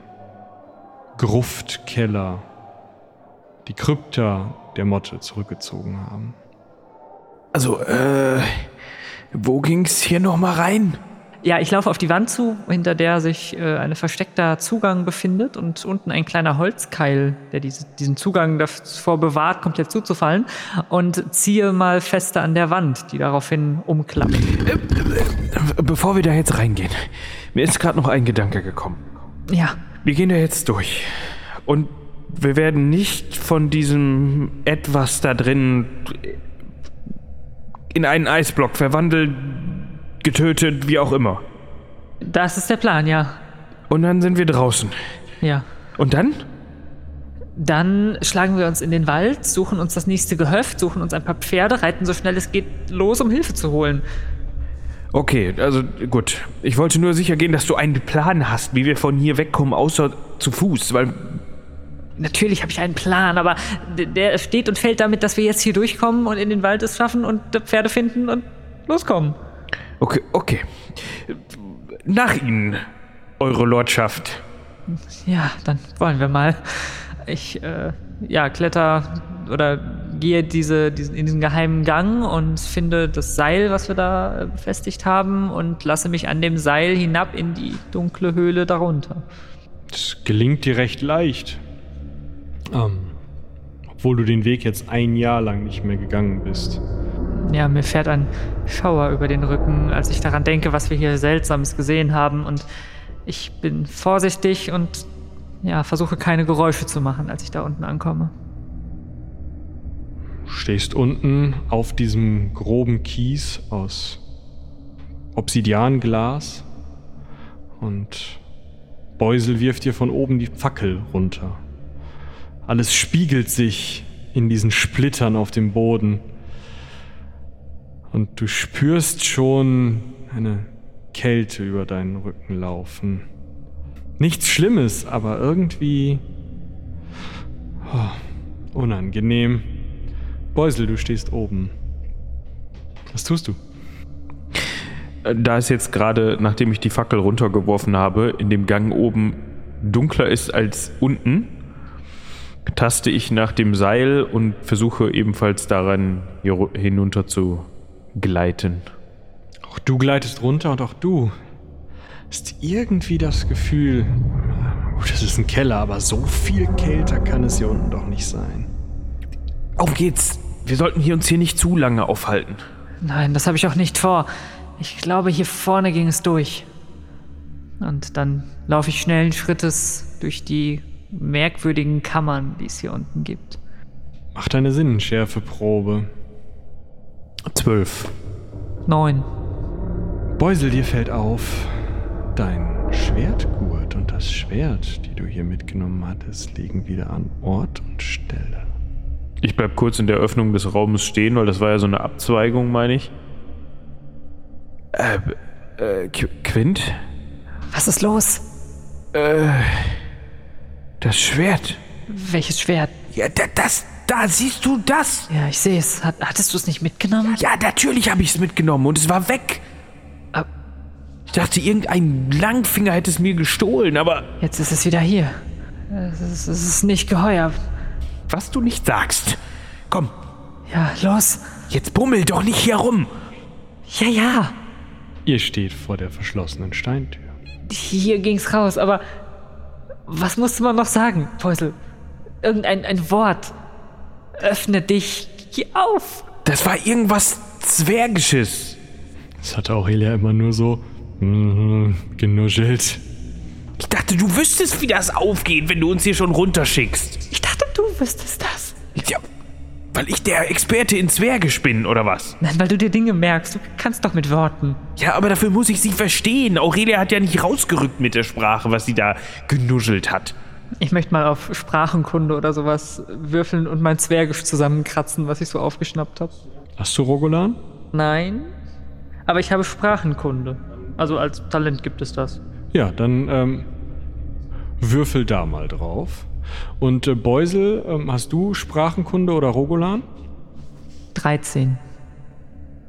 Gruftkeller, die Krypta der Motte zurückgezogen haben. Also, äh, wo ging's hier nochmal rein? Ja, ich laufe auf die Wand zu, hinter der sich äh, ein versteckter Zugang befindet und unten ein kleiner Holzkeil, der diese, diesen Zugang davor bewahrt, komplett zuzufallen und ziehe mal fester an der Wand, die daraufhin umklappt. Bevor wir da jetzt reingehen, mir ist gerade noch ein Gedanke gekommen. Ja, Wir gehen da jetzt durch. Und wir werden nicht von diesem etwas da drin in einen Eisblock verwandelt, getötet, wie auch immer. das ist der Plan, ja. Und dann sind wir draußen. Ja. Und dann? Dann schlagen wir uns in den Wald, suchen uns das nächste Gehöft, suchen uns ein paar Pferde, reiten so schnell es geht los, um Hilfe zu holen. Okay, also gut. Ich wollte nur sicher gehen, dass du einen Plan hast, wie wir von hier wegkommen, außer zu Fuß, weil Natürlich habe ich einen Plan, aber der steht und fällt damit, dass wir jetzt hier durchkommen und in den Wald es schaffen und Pferde finden und loskommen. Okay, okay. Nach Ihnen, Eure Lordschaft. Ja, dann wollen wir mal. Ich, äh, ja, kletter oder gehe diese, diesen, in diesen geheimen Gang und finde das Seil, was wir da äh, befestigt haben, und lasse mich an dem Seil hinab in die dunkle Höhle darunter. Das gelingt dir recht leicht. Ähm, obwohl du den Weg jetzt ein Jahr lang nicht mehr gegangen bist. Ja, mir fährt ein Schauer über den Rücken, als ich daran denke, was wir hier Seltsames gesehen haben. Und ich bin vorsichtig und ja, versuche keine Geräusche zu machen, als ich da unten ankomme. Du stehst unten auf diesem groben Kies aus Obsidianglas und Beusel wirft dir von oben die Fackel runter. Alles spiegelt sich in diesen Splittern auf dem Boden. Und du spürst schon eine Kälte über deinen Rücken laufen. Nichts Schlimmes, aber irgendwie oh, unangenehm. Beusel, du stehst oben. Was tust du? Da es jetzt gerade, nachdem ich die Fackel runtergeworfen habe, in dem Gang oben dunkler ist als unten, taste ich nach dem Seil und versuche ebenfalls daran hier hinunter zu gleiten. Auch du gleitest runter und auch du hast irgendwie das Gefühl, gut, das ist ein Keller, aber so viel kälter kann es hier unten doch nicht sein. Auf geht's. Wir sollten hier uns hier nicht zu lange aufhalten. Nein, das habe ich auch nicht vor. Ich glaube, hier vorne ging es durch. Und dann laufe ich schnellen Schrittes durch die merkwürdigen Kammern, die es hier unten gibt. Mach deine Sinnenschärfeprobe. Zwölf. Neun. Beusel, dir fällt auf, dein Schwertgurt und das Schwert, die du hier mitgenommen hattest, liegen wieder an Ort und Stelle. Ich bleib kurz in der Öffnung des Raumes stehen, weil das war ja so eine Abzweigung, meine ich. Äh, äh, Qu- Quint? Was ist los? Äh, das Schwert. Welches Schwert? Ja, da, das, da siehst du das. Ja, ich sehe es. Hat, hattest du es nicht mitgenommen? Ja, natürlich habe ich es mitgenommen und es war weg. Ab- Ich dachte, irgendein Langfinger hätte es mir gestohlen, aber Jetzt ist es wieder hier. Es ist, es ist nicht geheuer. was du nicht sagst. Komm, Ja, los. jetzt bummel doch nicht hier rum. Ja, ja. Ihr steht vor der verschlossenen Steintür. Hier ging's raus, aber was musste man noch sagen, Päusel? Irgendein ein Wort. Öffne dich. Geh auf. Das war irgendwas Zwergisches. Das hat Aurelia immer nur so mhm, genuschelt. Ich dachte, du wüsstest, wie das aufgeht, wenn du uns hier schon runterschickst. Ich dachte, du wüsstest das. Ja, weil ich der Experte in Zwergisch bin, oder was? Nein, weil du dir Dinge merkst. Du kannst doch mit Worten. Ja, aber dafür muss ich sie verstehen. Aurelia hat ja nicht rausgerückt mit der Sprache, was sie da genuschelt hat. Ich möchte mal auf Sprachenkunde oder sowas würfeln und mein Zwergisch zusammenkratzen, was ich so aufgeschnappt habe. Hast du Rogolan? Nein. Aber ich habe Sprachenkunde. Also als Talent gibt es das. Ja, dann ähm, würfel da mal drauf. Und äh, Beusel, ähm, hast du Sprachenkunde oder Rogolan? 13.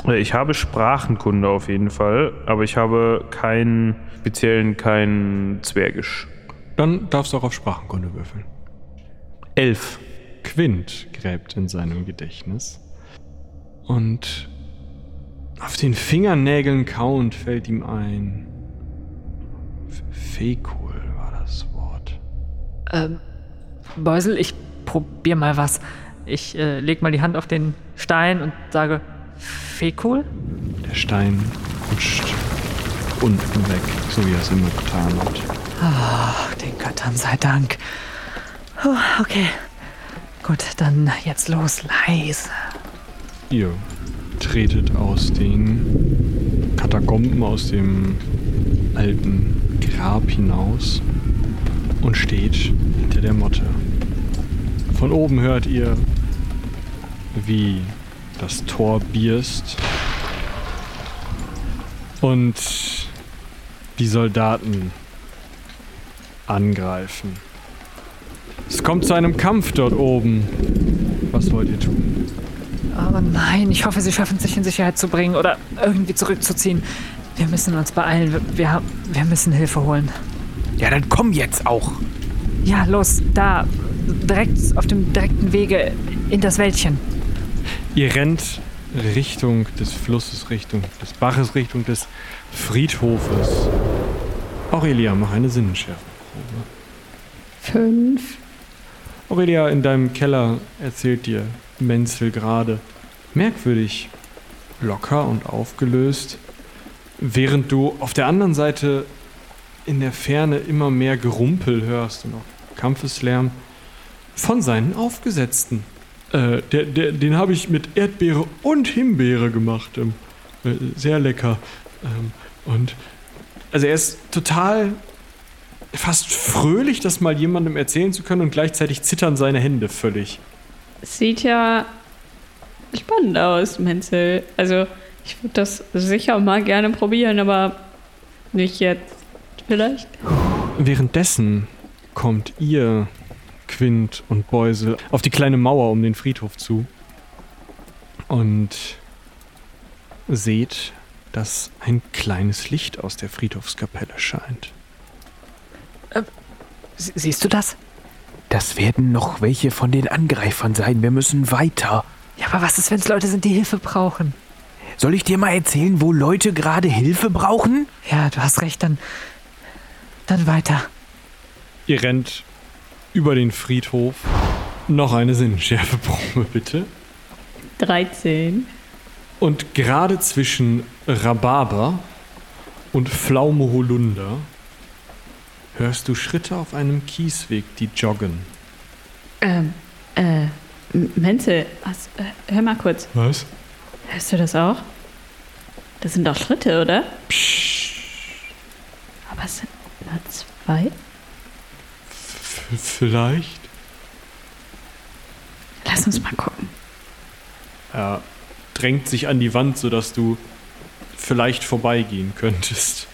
Äh, Ich habe Sprachenkunde auf jeden Fall, aber ich habe keinen speziellen, kein Zwergisch. Dann darfst du auch auf Sprachenkunde würfeln. Elf. Quint gräbt in seinem Gedächtnis. Und auf den Fingernägeln kauend fällt ihm ein. Fekul war das Wort. Ähm, Beusel, ich probier mal was. Ich äh, leg mal die Hand auf den Stein und sage Fekul. Der Stein rutscht unten weg, so wie er es immer getan hat. Ach, den Göttern sei Dank. Puh, okay. Gut, dann jetzt los, leise. Ihr tretet aus den Katakomben, aus dem alten Grab hinaus und steht hinter der Motte. Von oben hört ihr, wie das Tor bierst und die Soldaten angreifen. Es kommt zu einem Kampf dort oben. Was wollt ihr tun? Oh nein, ich hoffe, sie schaffen es sich in Sicherheit zu bringen oder irgendwie zurückzuziehen. Wir müssen uns beeilen. Wir, wir, wir müssen Hilfe holen. Ja, dann komm jetzt auch. Ja, los, da. Direkt auf dem direkten Wege in das Wäldchen. Ihr rennt Richtung des Flusses, Richtung des Baches, Richtung des Friedhofes. Aurelia, mach eine Sinnenschärfe. Fünf. Aurelia, in deinem Keller erzählt dir Menzel gerade. Merkwürdig, locker und aufgelöst, während du auf der anderen Seite in der Ferne immer mehr Gerumpel hörst und auch Kampfeslärm von seinen Aufgesetzten. Äh, der, der, den habe ich mit Erdbeere und Himbeere gemacht. Ähm, äh, sehr lecker. Ähm, und also er ist total fast fröhlich, das mal jemandem erzählen zu können und gleichzeitig zittern seine Hände völlig. Sieht ja spannend aus, Menzel. Also, ich würde das sicher mal gerne probieren, aber nicht jetzt. Vielleicht? Währenddessen kommt ihr, Quint und Beusel, auf die kleine Mauer um den Friedhof zu und seht, dass ein kleines Licht aus der Friedhofskapelle scheint. Sie- Siehst du das? Das werden noch welche von den Angreifern sein. Wir müssen weiter. Ja, aber was ist, wenn es Leute sind, die Hilfe brauchen? Soll ich dir mal erzählen, wo Leute gerade Hilfe brauchen? Ja, du hast recht, dann. Dann weiter. Ihr rennt über den Friedhof. Noch eine Sinnenschärfeprobe, bitte. 13. Und gerade zwischen Rhabarber und Pflaume Holunder hörst du Schritte auf einem Kiesweg, die joggen. Ähm, äh, Menzel, hast, äh, hör mal kurz. Was? Hörst du das auch? Das sind doch Schritte, oder? Aber es sind nur zwei? Vielleicht? Lass uns mal gucken. Er drängt sich an die Wand, sodass du vielleicht vorbeigehen könntest.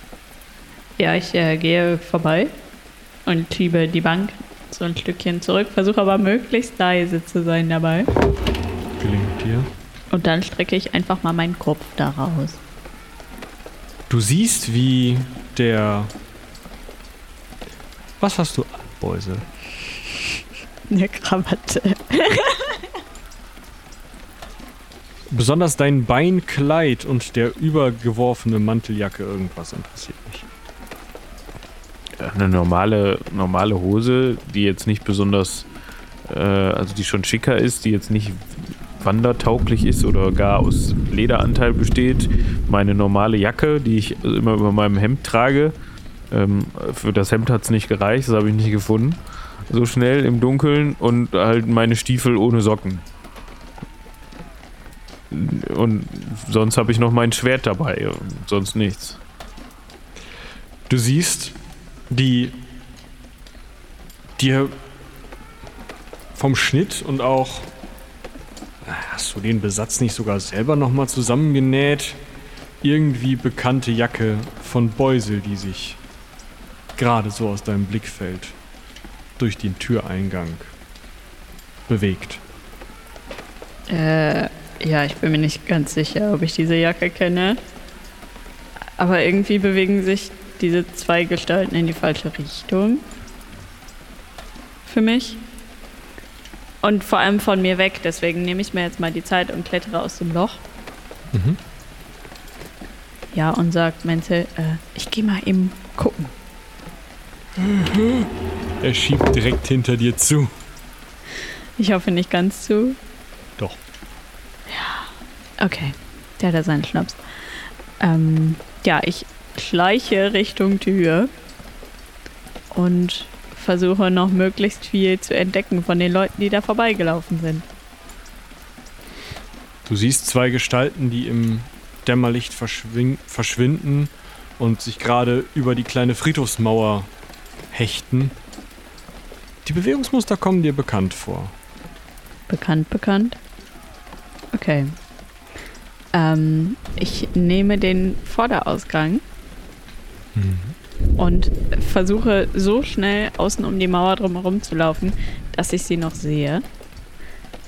Ja, ich äh, gehe vorbei und schiebe die Bank so ein Stückchen zurück, versuche aber möglichst leise zu sein dabei. Gelingt dir. Und dann strecke ich einfach mal meinen Kopf da raus. Du siehst, wie der. Was hast du an, Beusel? Eine Krawatte. Besonders dein Beinkleid und der übergeworfene Manteljacke, irgendwas interessiert mich. Eine normale, normale Hose, die jetzt nicht besonders, äh, also die schon schicker ist, die jetzt nicht wandertauglich ist oder gar aus Lederanteil besteht. Meine normale Jacke, die ich immer über meinem Hemd trage. Ähm, für das Hemd hat es nicht gereicht, das habe ich nicht gefunden. So schnell im Dunkeln und halt meine Stiefel ohne Socken. Und sonst habe ich noch mein Schwert dabei, sonst nichts. Du siehst, die dir vom Schnitt und auch. Hast du den Besatz nicht sogar selber nochmal zusammengenäht? Irgendwie bekannte Jacke von Beusel, die sich gerade so aus deinem Blickfeld durch den Türeingang bewegt. Äh, ja, ich bin mir nicht ganz sicher, ob ich diese Jacke kenne. Aber irgendwie bewegen sich diese zwei Gestalten in die falsche Richtung. Für mich. Und vor allem von mir weg. Deswegen nehme ich mir jetzt mal die Zeit und klettere aus dem Loch. Mhm. Ja, und sagt Menzel, äh, ich gehe mal eben gucken. Er schiebt direkt hinter dir zu. Ich hoffe nicht ganz zu. Doch. Okay, der hat ja seinen Schnaps. Ähm, ja, ich schleiche Richtung Tür und versuche noch möglichst viel zu entdecken von den Leuten, die da vorbeigelaufen sind. Du siehst zwei Gestalten, die im Dämmerlicht verschwin- verschwinden und sich gerade über die kleine Friedhofsmauer hechten. Die Bewegungsmuster kommen dir bekannt vor. Bekannt, bekannt. Okay. Ähm, ich nehme den Vorderausgang und versuche so schnell außen um die Mauer drumherum zu laufen, dass ich sie noch sehe.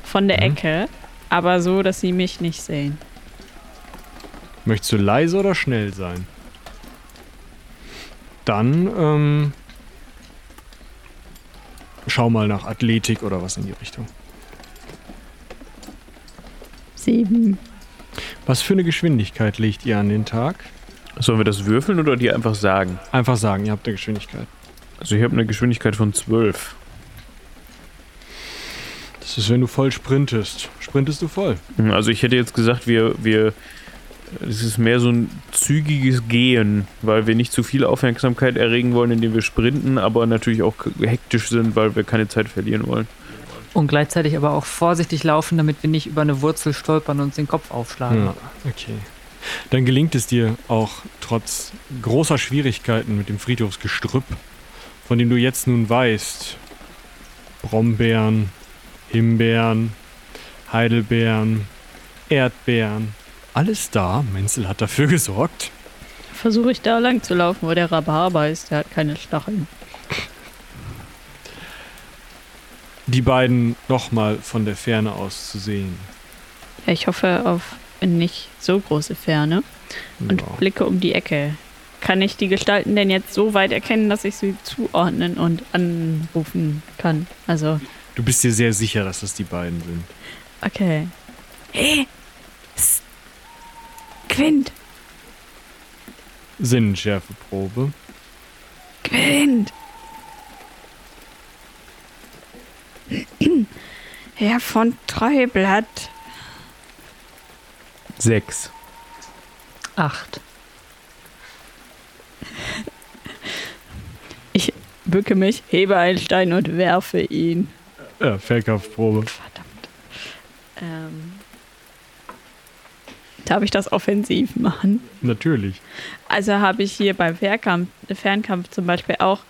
Von der Mhm. Ecke, aber so, dass sie mich nicht sehen. Möchtest du leise oder schnell sein? Dann, ähm, schau mal nach Athletik oder was in die Richtung. Sieben. Was für eine Geschwindigkeit legt ihr an den Tag? Sollen wir das würfeln oder dir einfach sagen? Einfach sagen, ihr habt eine Geschwindigkeit. Also ich habe eine Geschwindigkeit von 12. Das ist, wenn du voll sprintest. Sprintest du voll. Also ich hätte jetzt gesagt, wir, wir, es ist mehr so ein zügiges Gehen, weil wir nicht zu viel Aufmerksamkeit erregen wollen, indem wir sprinten, aber natürlich auch hektisch sind, weil wir keine Zeit verlieren wollen. Und gleichzeitig aber auch vorsichtig laufen, damit wir nicht über eine Wurzel stolpern und uns den Kopf aufschlagen. Ja, okay. Dann gelingt es dir auch trotz großer Schwierigkeiten mit dem Friedhofsgestrüpp, von dem du jetzt nun weißt, Brombeeren, Himbeeren, Heidelbeeren, Erdbeeren, alles da. Menzel hat dafür gesorgt. Versuche ich da lang zu laufen, wo der Rhabarber ist. Der hat keine Stacheln. Die beiden nochmal von der Ferne aus zu sehen. Ja, ich hoffe auf nicht so große Ferne und Ja. blicke um die Ecke. Kann ich die Gestalten denn jetzt so weit erkennen, dass ich sie zuordnen und anrufen kann? Also, Du bist dir sehr sicher, dass das die beiden sind. okay. Hey! Quint! Sinnenschärfeprobe. Quint! Herr von Treublatt. Sechs. Acht. Ich bücke mich, hebe einen Stein und werfe ihn. Ja, Fernkampfprobe. Verdammt. Ähm, darf ich das offensiv machen? Natürlich. Also habe ich hier beim Fernkampf, Fernkampf zum Beispiel auch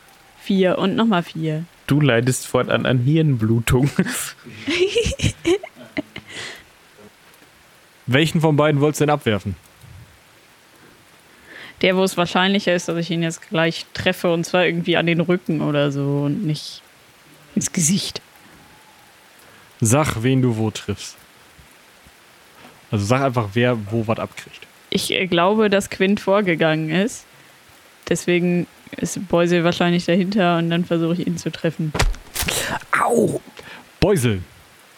vier und nochmal vier. Du leidest fortan an Hirnblutung. Welchen von beiden wolltest du denn abwerfen? Der, wo es wahrscheinlicher ist, dass ich ihn jetzt gleich treffe und zwar irgendwie an den Rücken oder so und nicht ins Gesicht. Sag, wen du wo triffst. Also sag einfach, wer wo was abkriegt. Ich äh, glaube, dass Quint vorgegangen ist. Deswegen ist Beusel wahrscheinlich dahinter und dann versuche ich ihn zu treffen. Au! Beusel,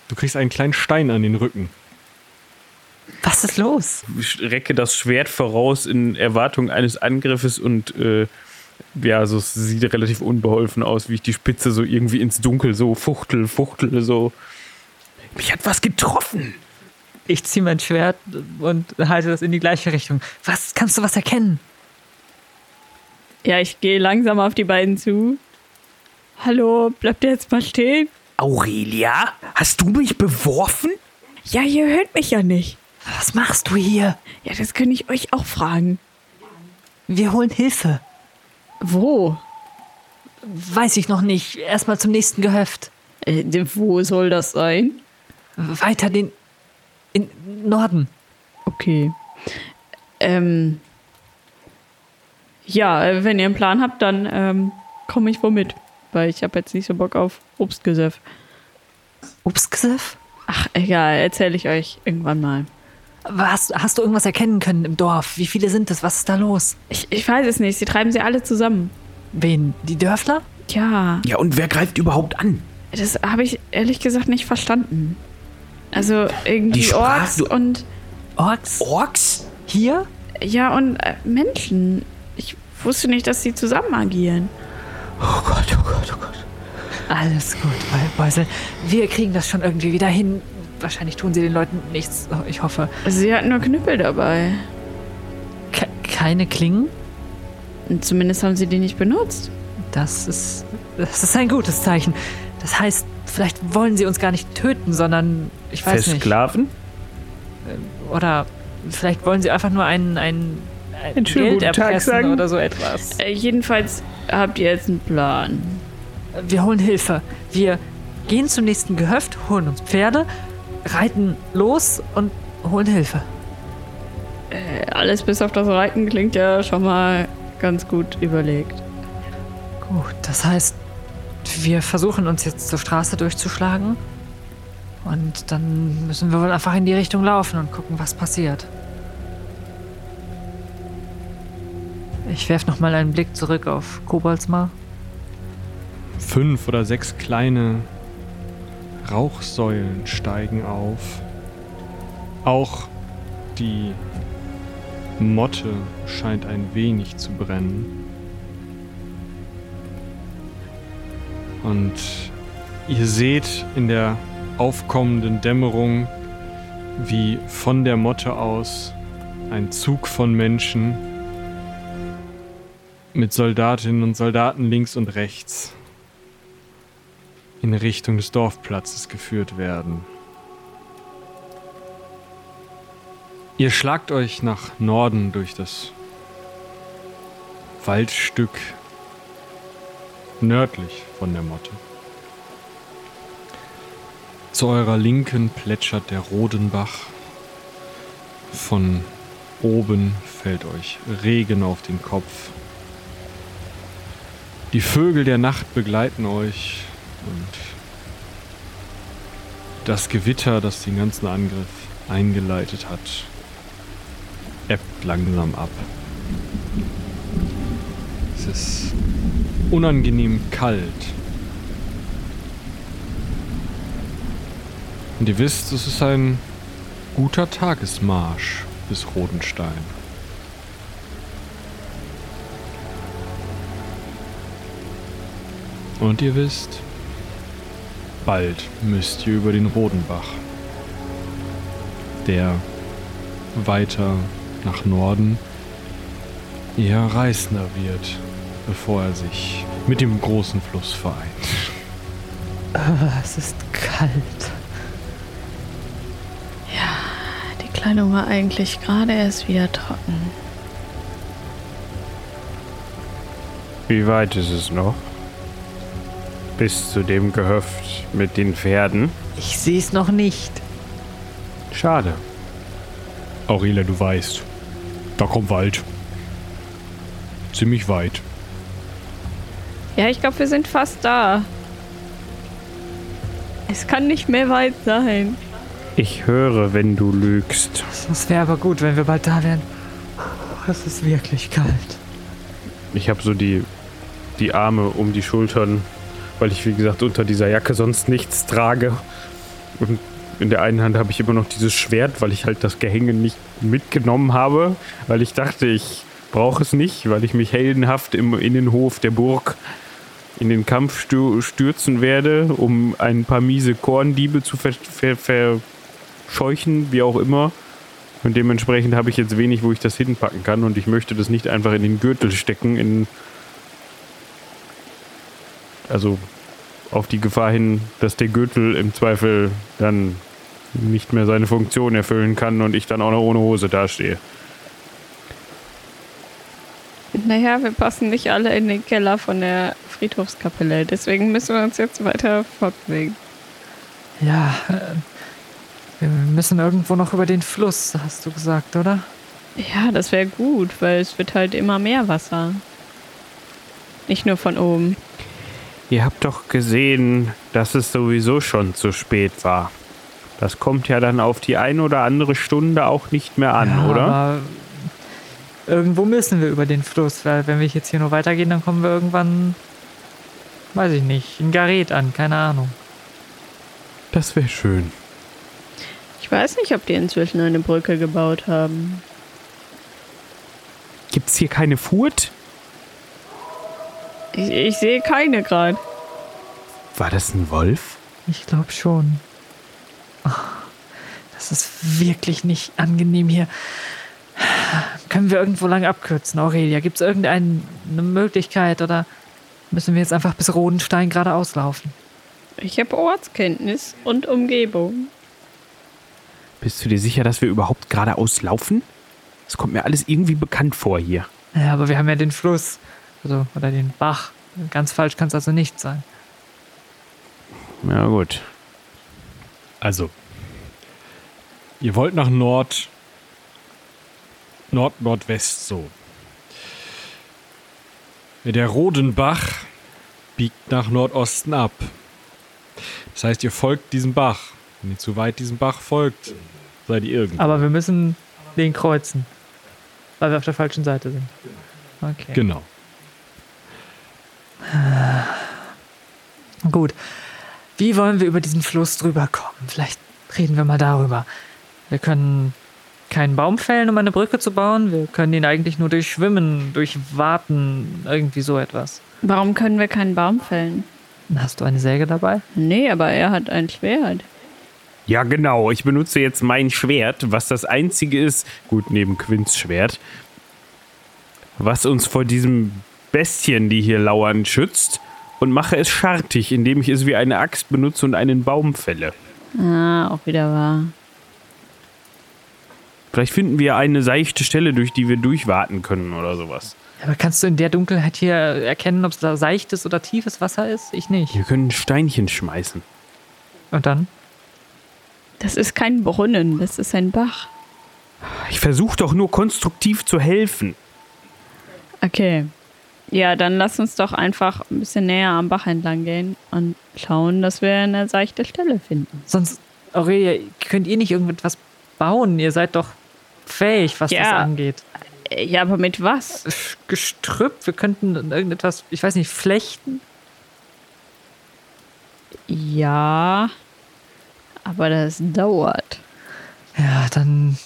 du kriegst einen kleinen Stein an den Rücken. Was ist los? Ich recke das Schwert voraus in Erwartung eines Angriffes und äh, ja, also es sieht relativ unbeholfen aus, wie ich die Spitze so irgendwie ins Dunkel so fuchtel, fuchtel, so. Mich hat was getroffen. Ich ziehe mein Schwert und halte das in die gleiche Richtung. Was? Kannst du was erkennen? Ja, ich gehe langsam auf die beiden zu. Hallo, bleibt ihr jetzt mal stehen? Aurelia, hast du mich beworfen? Ja, ihr hört mich ja nicht. Was machst du hier? Ja, das könnte ich euch auch fragen. Wir holen Hilfe. Wo? Weiß ich noch nicht. Erstmal zum nächsten Gehöft. Äh, wo soll das sein? Weiter den. In Norden. Okay. Ähm. Ja, äh, wenn ihr einen Plan habt, dann ähm, komme ich wohl mit. Weil ich habe jetzt nicht so Bock auf Obstgesöff. Obstgesiff? Ach, egal, erzähle ich euch irgendwann mal. Was, hast du irgendwas erkennen können im Dorf? Wie viele sind es? Was ist da los? Ich, ich weiß es nicht, sie treiben sie alle zusammen. Wen? Die Dörfler? Tja, Ja, und wer greift überhaupt an? das habe ich ehrlich gesagt nicht verstanden. Also irgendwie Orks und Orks? Orks? Hier? ja und äh, Menschen. Ich wusste nicht, dass sie zusammen agieren. Oh Gott, oh Gott, oh Gott. Alles gut, Be- Beusel. Wir kriegen das schon irgendwie wieder hin. Wahrscheinlich tun sie den Leuten nichts. Oh, Ich hoffe. Sie hatten nur Knüppel dabei. Ke keine Klingen? Und zumindest haben sie die nicht benutzt. Das ist, das ist ein gutes Zeichen. Das heißt, vielleicht wollen sie uns gar nicht töten, sondern ich weiß nicht. Versklaven? Oder vielleicht wollen sie einfach nur einen, einen, ein schönen Geld guten Tag erpressen sagen. oder so etwas. Äh, jedenfalls habt ihr jetzt einen Plan. Wir holen Hilfe. Wir gehen zum nächsten Gehöft, holen uns Pferde, reiten los und holen Hilfe. Äh, alles bis auf das Reiten klingt ja schon mal ganz gut überlegt. Gut, das heißt, wir versuchen uns jetzt zur Straße durchzuschlagen. Und dann müssen wir wohl einfach in die Richtung laufen und gucken, was passiert. Ich werfe nochmal einen Blick zurück auf Koboldsmar. Fünf oder sechs kleine Rauchsäulen steigen auf. Auch die Motte scheint ein wenig zu brennen. Und ihr seht in der aufkommenden Dämmerung, wie von der Motte aus ein Zug von Menschen mit Soldatinnen und Soldaten links und rechts in Richtung des Dorfplatzes geführt werden. Ihr schlagt euch nach Norden durch das Waldstück nördlich von der Motte. Zu eurer Linken plätschert der Rodenbach. Von oben fällt euch Regen auf den Kopf. Die Vögel der Nacht begleiten euch und das Gewitter, das den ganzen Angriff eingeleitet hat, ebbt langsam ab. Es ist unangenehm kalt. Und ihr wisst, es ist ein guter Tagesmarsch bis Rodenstein. Und ihr wisst, bald müsst ihr über den Rodenbach, der weiter nach Norden eher reißender wird, bevor er sich mit dem großen Fluss vereint. Aber es ist kalt. Die Kleidung war eigentlich gerade erst wieder trocken. Wie weit ist es noch? Bis zu dem Gehöft mit den Pferden? Ich sehe es noch nicht. Schade. Aurelia, du weißt, da kommt Wald. Ziemlich weit. Ja, ich glaube, wir sind fast da. Es kann nicht mehr weit sein. Ich höre, wenn du lügst. Es wäre aber gut, wenn wir bald da wären. Es ist wirklich kalt. Ich habe so die, die Arme um die Schultern, weil ich, wie gesagt, unter dieser Jacke sonst nichts trage. Und in der einen Hand habe ich immer noch dieses Schwert, weil ich halt das Gehänge nicht mitgenommen habe, weil ich dachte, ich brauche es nicht, weil ich mich heldenhaft im Innenhof der Burg in den Kampf stür stürzen werde, um ein paar miese Korndiebe zu ver ver verscheuchen, wie auch immer. Und dementsprechend habe ich jetzt wenig, wo ich das hinpacken kann und ich möchte das nicht einfach in den Gürtel stecken, in also auf die Gefahr hin, dass der Gürtel im Zweifel dann nicht mehr seine Funktion erfüllen kann und ich dann auch noch ohne Hose dastehe. Naja, wir passen nicht alle in den Keller von der Friedhofskapelle. Deswegen müssen wir uns jetzt weiter fortbewegen. Ja, äh, wir müssen irgendwo noch über den Fluss, hast du gesagt, oder? Ja, das wäre gut, weil es wird halt immer mehr Wasser. Nicht nur von oben. Ihr habt doch gesehen, dass es sowieso schon zu spät war. Das kommt ja dann auf die ein oder andere Stunde auch nicht mehr an, ja, oder? Irgendwo müssen wir über den Fluss, weil wenn wir jetzt hier nur weitergehen, dann kommen wir irgendwann, weiß ich nicht, in Gareth an, keine Ahnung. Das wäre schön. Ich weiß nicht, ob die inzwischen eine Brücke gebaut haben. Gibt's hier keine Furt? Ich, ich sehe keine gerade. War das ein Wolf? Ich glaube schon. Oh, das ist wirklich nicht angenehm hier. Können wir irgendwo lang abkürzen, Aurelia? Gibt es irgendeine Möglichkeit oder müssen wir jetzt einfach bis Rodenstein geradeaus laufen? Ich habe Ortskenntnis und Umgebung. Bist du dir sicher, dass wir überhaupt geradeaus laufen? Das kommt mir alles irgendwie bekannt vor hier. Ja, aber wir haben ja den Fluss. Also, oder den Bach. Ganz falsch kann es also nicht sein. Ja, gut. Also, ihr wollt nach Nord, Nord-Nordwest so. Der Rodenbach biegt nach Nordosten ab. Das heißt, ihr folgt diesem Bach. Wenn ihr zu weit diesem Bach folgt, seid ihr irgendwo. Aber wir müssen den kreuzen. Weil wir auf der falschen Seite sind. Okay. Genau. Gut. Wie wollen wir über diesen Fluss drüber kommen? Vielleicht reden wir mal darüber. Wir können keinen Baum fällen, um eine Brücke zu bauen. Wir können ihn eigentlich nur durch Schwimmen, durch Warten, irgendwie so etwas. Warum können wir keinen Baum fällen? Hast du eine Säge dabei? Nee, aber er hat ein Schwert. Ja, genau. Ich benutze jetzt mein Schwert, was das einzige ist, gut, neben Quints Schwert, was uns vor diesem Bestien, die hier lauern, schützt und mache es schartig, indem ich es wie eine Axt benutze und einen Baum fälle. Ah, auch wieder wahr. Vielleicht finden wir eine seichte Stelle, durch die wir durchwarten können oder sowas. Aber kannst du in der Dunkelheit hier erkennen, ob es da seichtes oder tiefes Wasser ist? Ich nicht. Wir können Steinchen schmeißen. Und dann? Das ist kein Brunnen, das ist ein Bach. Ich versuche doch nur konstruktiv zu helfen. Okay. Ja, dann lass uns doch einfach ein bisschen näher am Bach entlang gehen und schauen, dass wir eine seichte Stelle finden. Sonst, Aurelia, könnt ihr nicht irgendetwas bauen? Ihr seid doch fähig, was Ja. das angeht. Äh, Ja, aber mit was? Gestrüpp, wir könnten irgendetwas, ich weiß nicht, flechten? Ja, aber das dauert. Ja, dann.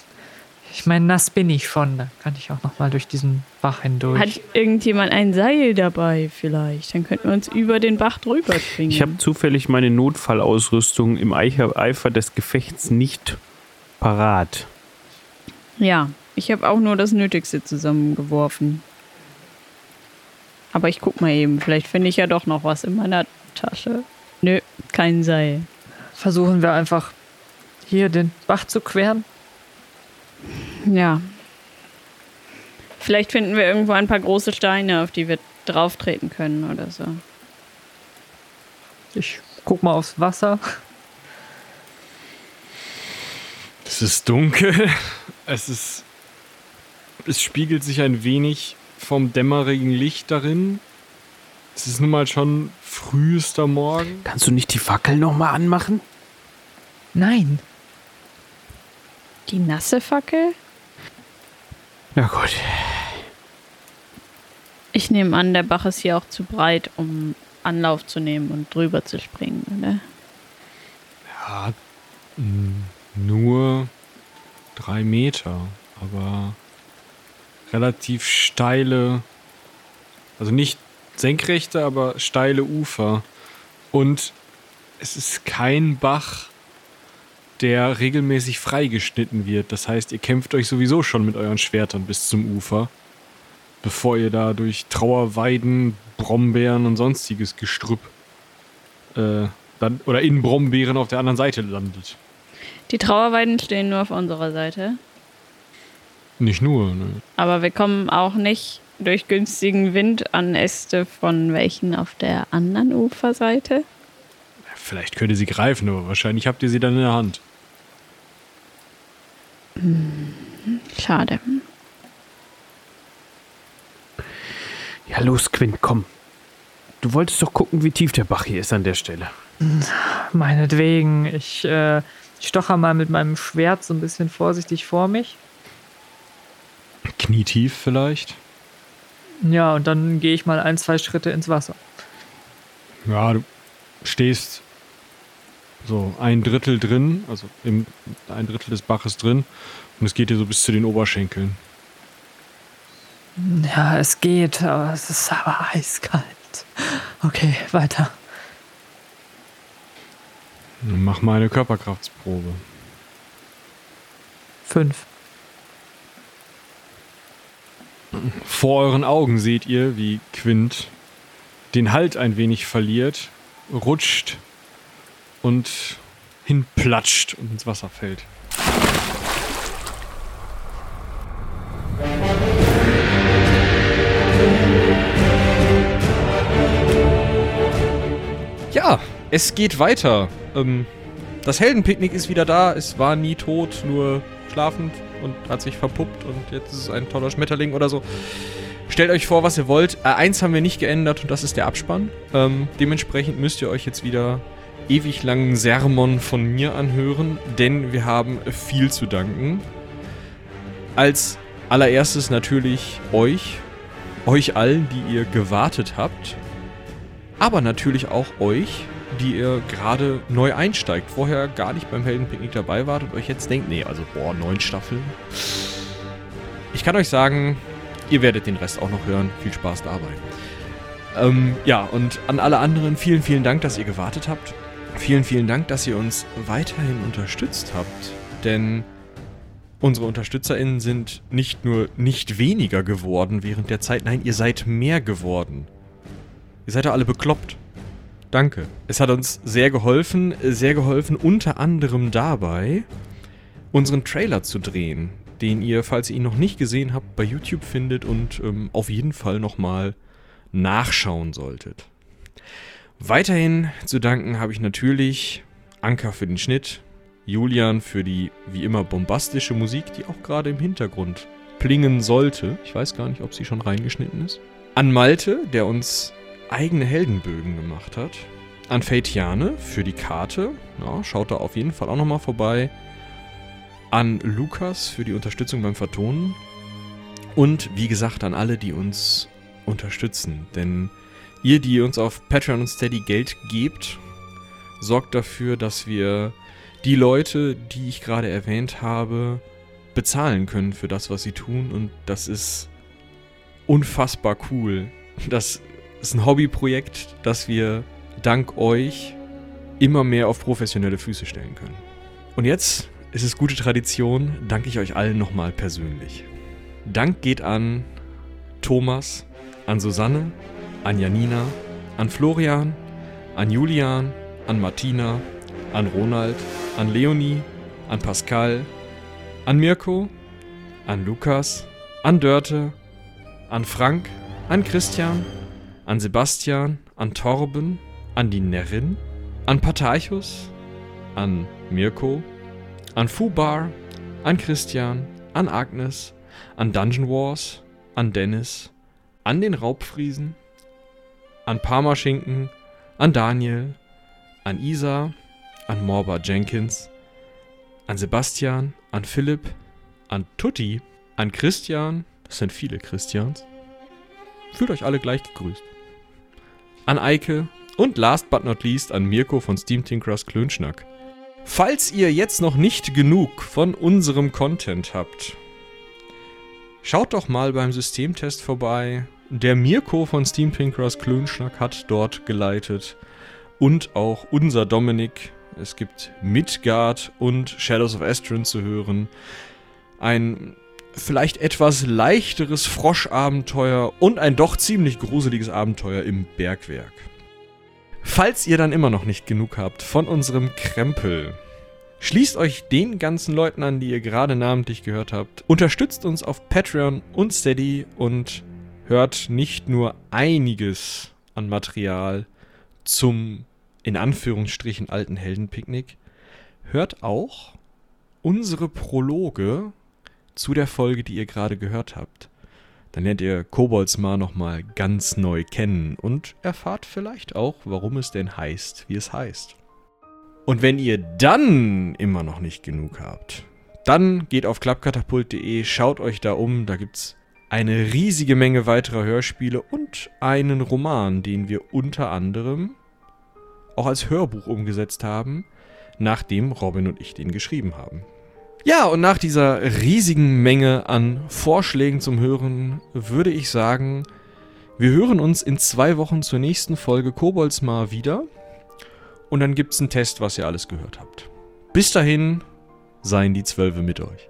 Ich meine, nass bin ich schon. Da kann ich auch noch mal durch diesen Bach hindurch. Hat irgendjemand ein Seil dabei vielleicht? Dann könnten wir uns über den Bach drüber schwingen. Ich habe zufällig meine Notfallausrüstung im Eifer des Gefechts nicht parat. Ja, ich habe auch nur das Nötigste zusammengeworfen. Aber ich guck mal eben, vielleicht finde ich ja doch noch was in meiner Tasche. Nö, kein Seil. Versuchen wir einfach hier den Bach zu queren. Ja. Vielleicht finden wir irgendwo ein paar große Steine, auf die wir drauf treten können oder so. Ich guck mal aufs Wasser. Es ist dunkel. Es ist. Es spiegelt sich ein wenig vom dämmerigen Licht darin. Es ist nun mal schon frühester Morgen. Kannst du nicht die Fackel nochmal anmachen? Nein. Die nasse Fackel? Ja gut. Ich nehme an, der Bach ist hier auch zu breit, um Anlauf zu nehmen und drüber zu springen, oder? Ja, nur drei Meter, aber relativ steile, also nicht senkrechte, aber steile Ufer. Und es ist kein Bach, der regelmäßig freigeschnitten wird. Das heißt, ihr kämpft euch sowieso schon mit euren Schwertern bis zum Ufer, bevor ihr da durch Trauerweiden, Brombeeren und sonstiges Gestrüpp äh, dann, oder in Brombeeren auf der anderen Seite landet. Die Trauerweiden stehen nur auf unserer Seite. Nicht nur, ne? Aber wir kommen auch nicht durch günstigen Wind an Äste von welchen auf der anderen Uferseite. Vielleicht könnt ihr sie greifen, aber wahrscheinlich habt ihr sie dann in der Hand. Schade. Ja, los, Quint, komm. Du wolltest doch gucken, wie tief der Bach hier ist an der Stelle. Meinetwegen. Ich äh, stocher mal mit meinem Schwert so ein bisschen vorsichtig vor mich. Knietief vielleicht? Ja, und dann gehe ich mal ein, zwei Schritte ins Wasser. Ja, du stehst so ein Drittel drin, also im, ein Drittel des Baches drin und es geht dir so bis zu den Oberschenkeln. Ja, es geht, aber es ist aber eiskalt. Okay, weiter. Mach mal eine Körperkraftsprobe. Fünf. Vor euren Augen seht ihr, wie Quint den Halt ein wenig verliert, rutscht und hinplatscht und ins Wasser fällt. Ja, es geht weiter. Ähm, das Heldenpicknick ist wieder da. Es war nie tot, nur schlafend und hat sich verpuppt und jetzt ist es ein toller Schmetterling oder so. Stellt euch vor, was ihr wollt. Äh, eins haben wir nicht geändert und das ist der Abspann. Ähm, dementsprechend müsst ihr euch jetzt wieder ewig langen Sermon von mir anhören, denn wir haben viel zu danken. Als allererstes natürlich euch, euch allen, die ihr gewartet habt, aber natürlich auch euch, die ihr gerade neu einsteigt, vorher gar nicht beim Heldenpicknick dabei wart und euch jetzt denkt, nee, also boah, neun Staffeln. Ich kann euch sagen, ihr werdet den Rest auch noch hören. Viel Spaß dabei. Ähm, ja, und an alle anderen vielen, vielen Dank, dass ihr gewartet habt. Vielen, vielen Dank, dass ihr uns weiterhin unterstützt habt. Denn unsere UnterstützerInnen sind nicht nur nicht weniger geworden während der Zeit, nein, ihr seid mehr geworden. Ihr seid ja alle bekloppt. Danke. Es hat uns sehr geholfen, sehr geholfen, unter anderem dabei, unseren Trailer zu drehen, den ihr, falls ihr ihn noch nicht gesehen habt, bei YouTube findet und ähm, auf jeden Fall nochmal nachschauen solltet. Weiterhin zu danken habe ich natürlich Anker für den Schnitt, Julian für die wie immer bombastische Musik, die auch gerade im Hintergrund plingen sollte. Ich weiß gar nicht, ob sie schon reingeschnitten ist. An Malte, der uns eigene Heldenbögen gemacht hat. An Feitiane für die Karte. Ja, schaut da auf jeden Fall auch nochmal vorbei. An Lukas für die Unterstützung beim Vertonen. Und wie gesagt an alle, die uns unterstützen. Denn ihr, die uns auf Patreon und Steady Geld gebt, sorgt dafür, dass wir die Leute, die ich gerade erwähnt habe, bezahlen können für das, was sie tun. Und das ist unfassbar cool. Das ist ein Hobbyprojekt, das wir dank euch immer mehr auf professionelle Füße stellen können. Und jetzt ist es gute Tradition, danke ich euch allen nochmal persönlich. Dank geht an Thomas, an Susanne, an Janina, an Florian, an Julian, an Martina, an Ronald, an Leonie, an Pascal, an Mirko, an Lukas, an Dörte, an Frank, an Christian, an Sebastian, an Torben, an die Närrin, an Patarchus, an Mirko, an Fubar, an Christian, an Agnes, an Dungeon Wars, an Dennis, an den Raubfriesen, an Parmaschinken, an Daniel, an Isa, an Morba Jenkins, an Sebastian, an Philipp, an Tutti, an Christian, das sind viele Christians. Fühlt euch alle gleich gegrüßt an Eike und last but not least an Mirko von Steam Tinkers Klönschnack. Falls ihr jetzt noch nicht genug von unserem Content habt, schaut doch mal beim Systemtest vorbei. Der Mirko von Steam Tinkers Klönschnack hat dort geleitet und auch unser Dominik. Es gibt Midgard und Shadows of Astron zu hören. Ein vielleicht etwas leichteres Froschabenteuer und ein doch ziemlich gruseliges Abenteuer im Bergwerk. Falls ihr dann immer noch nicht genug habt von unserem Krempel, schließt euch den ganzen Leuten an, die ihr gerade namentlich gehört habt, unterstützt uns auf Patreon und Steady und hört nicht nur einiges an Material zum in Anführungsstrichen alten Heldenpicknick, hört auch unsere Prologe zu der Folge, die ihr gerade gehört habt. Dann lernt ihr Koboldsmar nochmal ganz neu kennen und erfahrt vielleicht auch, warum es denn heißt, wie es heißt. Und wenn ihr dann immer noch nicht genug habt, dann geht auf klappkatapult.de, schaut euch da um, da gibt's eine riesige Menge weiterer Hörspiele und einen Roman, den wir unter anderem auch als Hörbuch umgesetzt haben, nachdem Robin und ich den geschrieben haben. Ja, und nach dieser riesigen Menge an Vorschlägen zum Hören würde ich sagen, wir hören uns in zwei Wochen zur nächsten Folge Koboldsmar wieder. Und dann gibt es einen Test, was ihr alles gehört habt. Bis dahin, seien die Zwölfe mit euch.